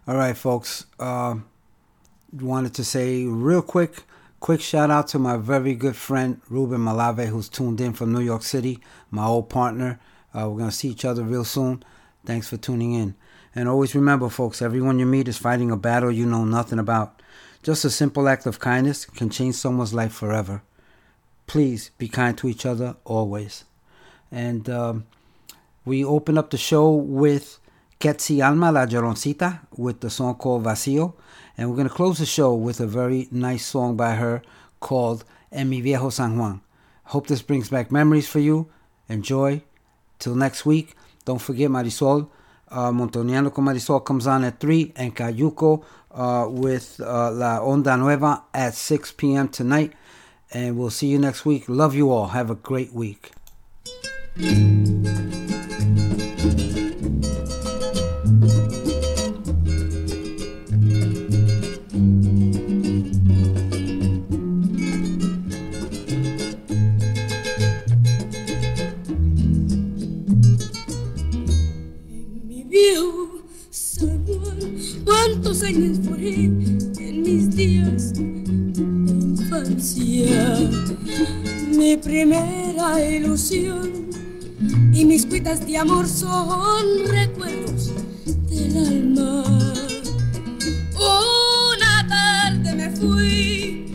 All right, folks. Uh, wanted to say real quick, quick shout out to my very good friend Ruben Malave, who's tuned in from New York City, my old partner. Uh, we're gonna see each other real soon. Thanks for tuning in. And always remember, folks, everyone you meet is fighting a battle you know nothing about. Just a simple act of kindness can change someone's life forever. Please be kind to each other always. And um, we open up the show with Ketsi Alma La Lloroncita with the song called Vacío. And we're going to close the show with a very nice song by her called En mi viejo San Juan. Hope this brings back memories for you. Enjoy. Till next week. Don't forget Marisol. Uh, Montoniano con Marisol comes on at 3 and Cayuco uh, with uh, La Onda Nueva at 6 p.m. tonight. And we'll see you next week. Love you all. Have a great week. Mi viejo Samuel, cuantos años pere en mis días de infancia, mi primera ilusión y mis cuitas de amor son recuerdos del alma. Una tarde me fui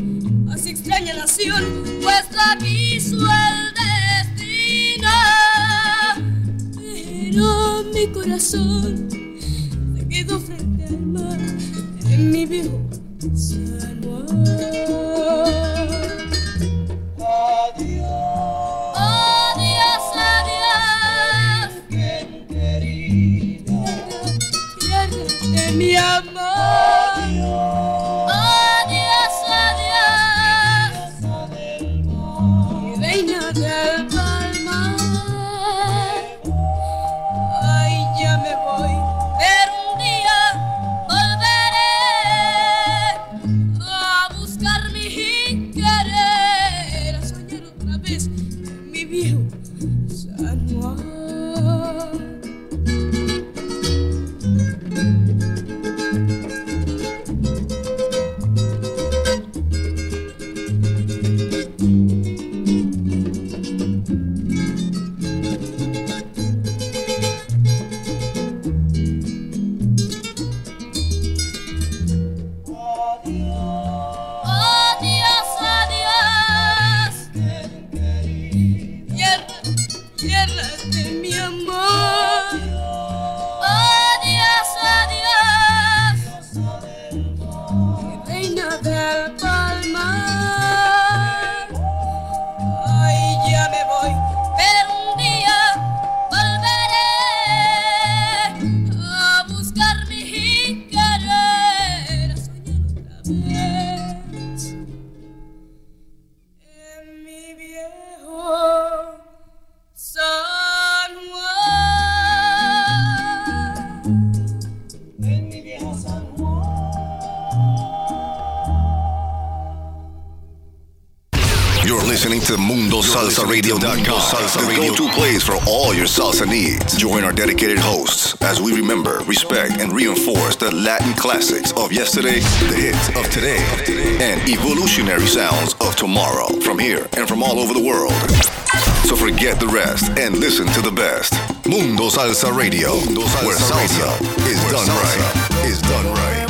a esa extraña nación, pues la quiso el destino pero mi corazón se quedó frente al mar en mi viejo classics of yesterday, the hits of today, and evolutionary sounds of tomorrow from here and from all over the world. So forget the rest and listen to the best. Mundo Salsa Radio, where salsa is done right. Is done right.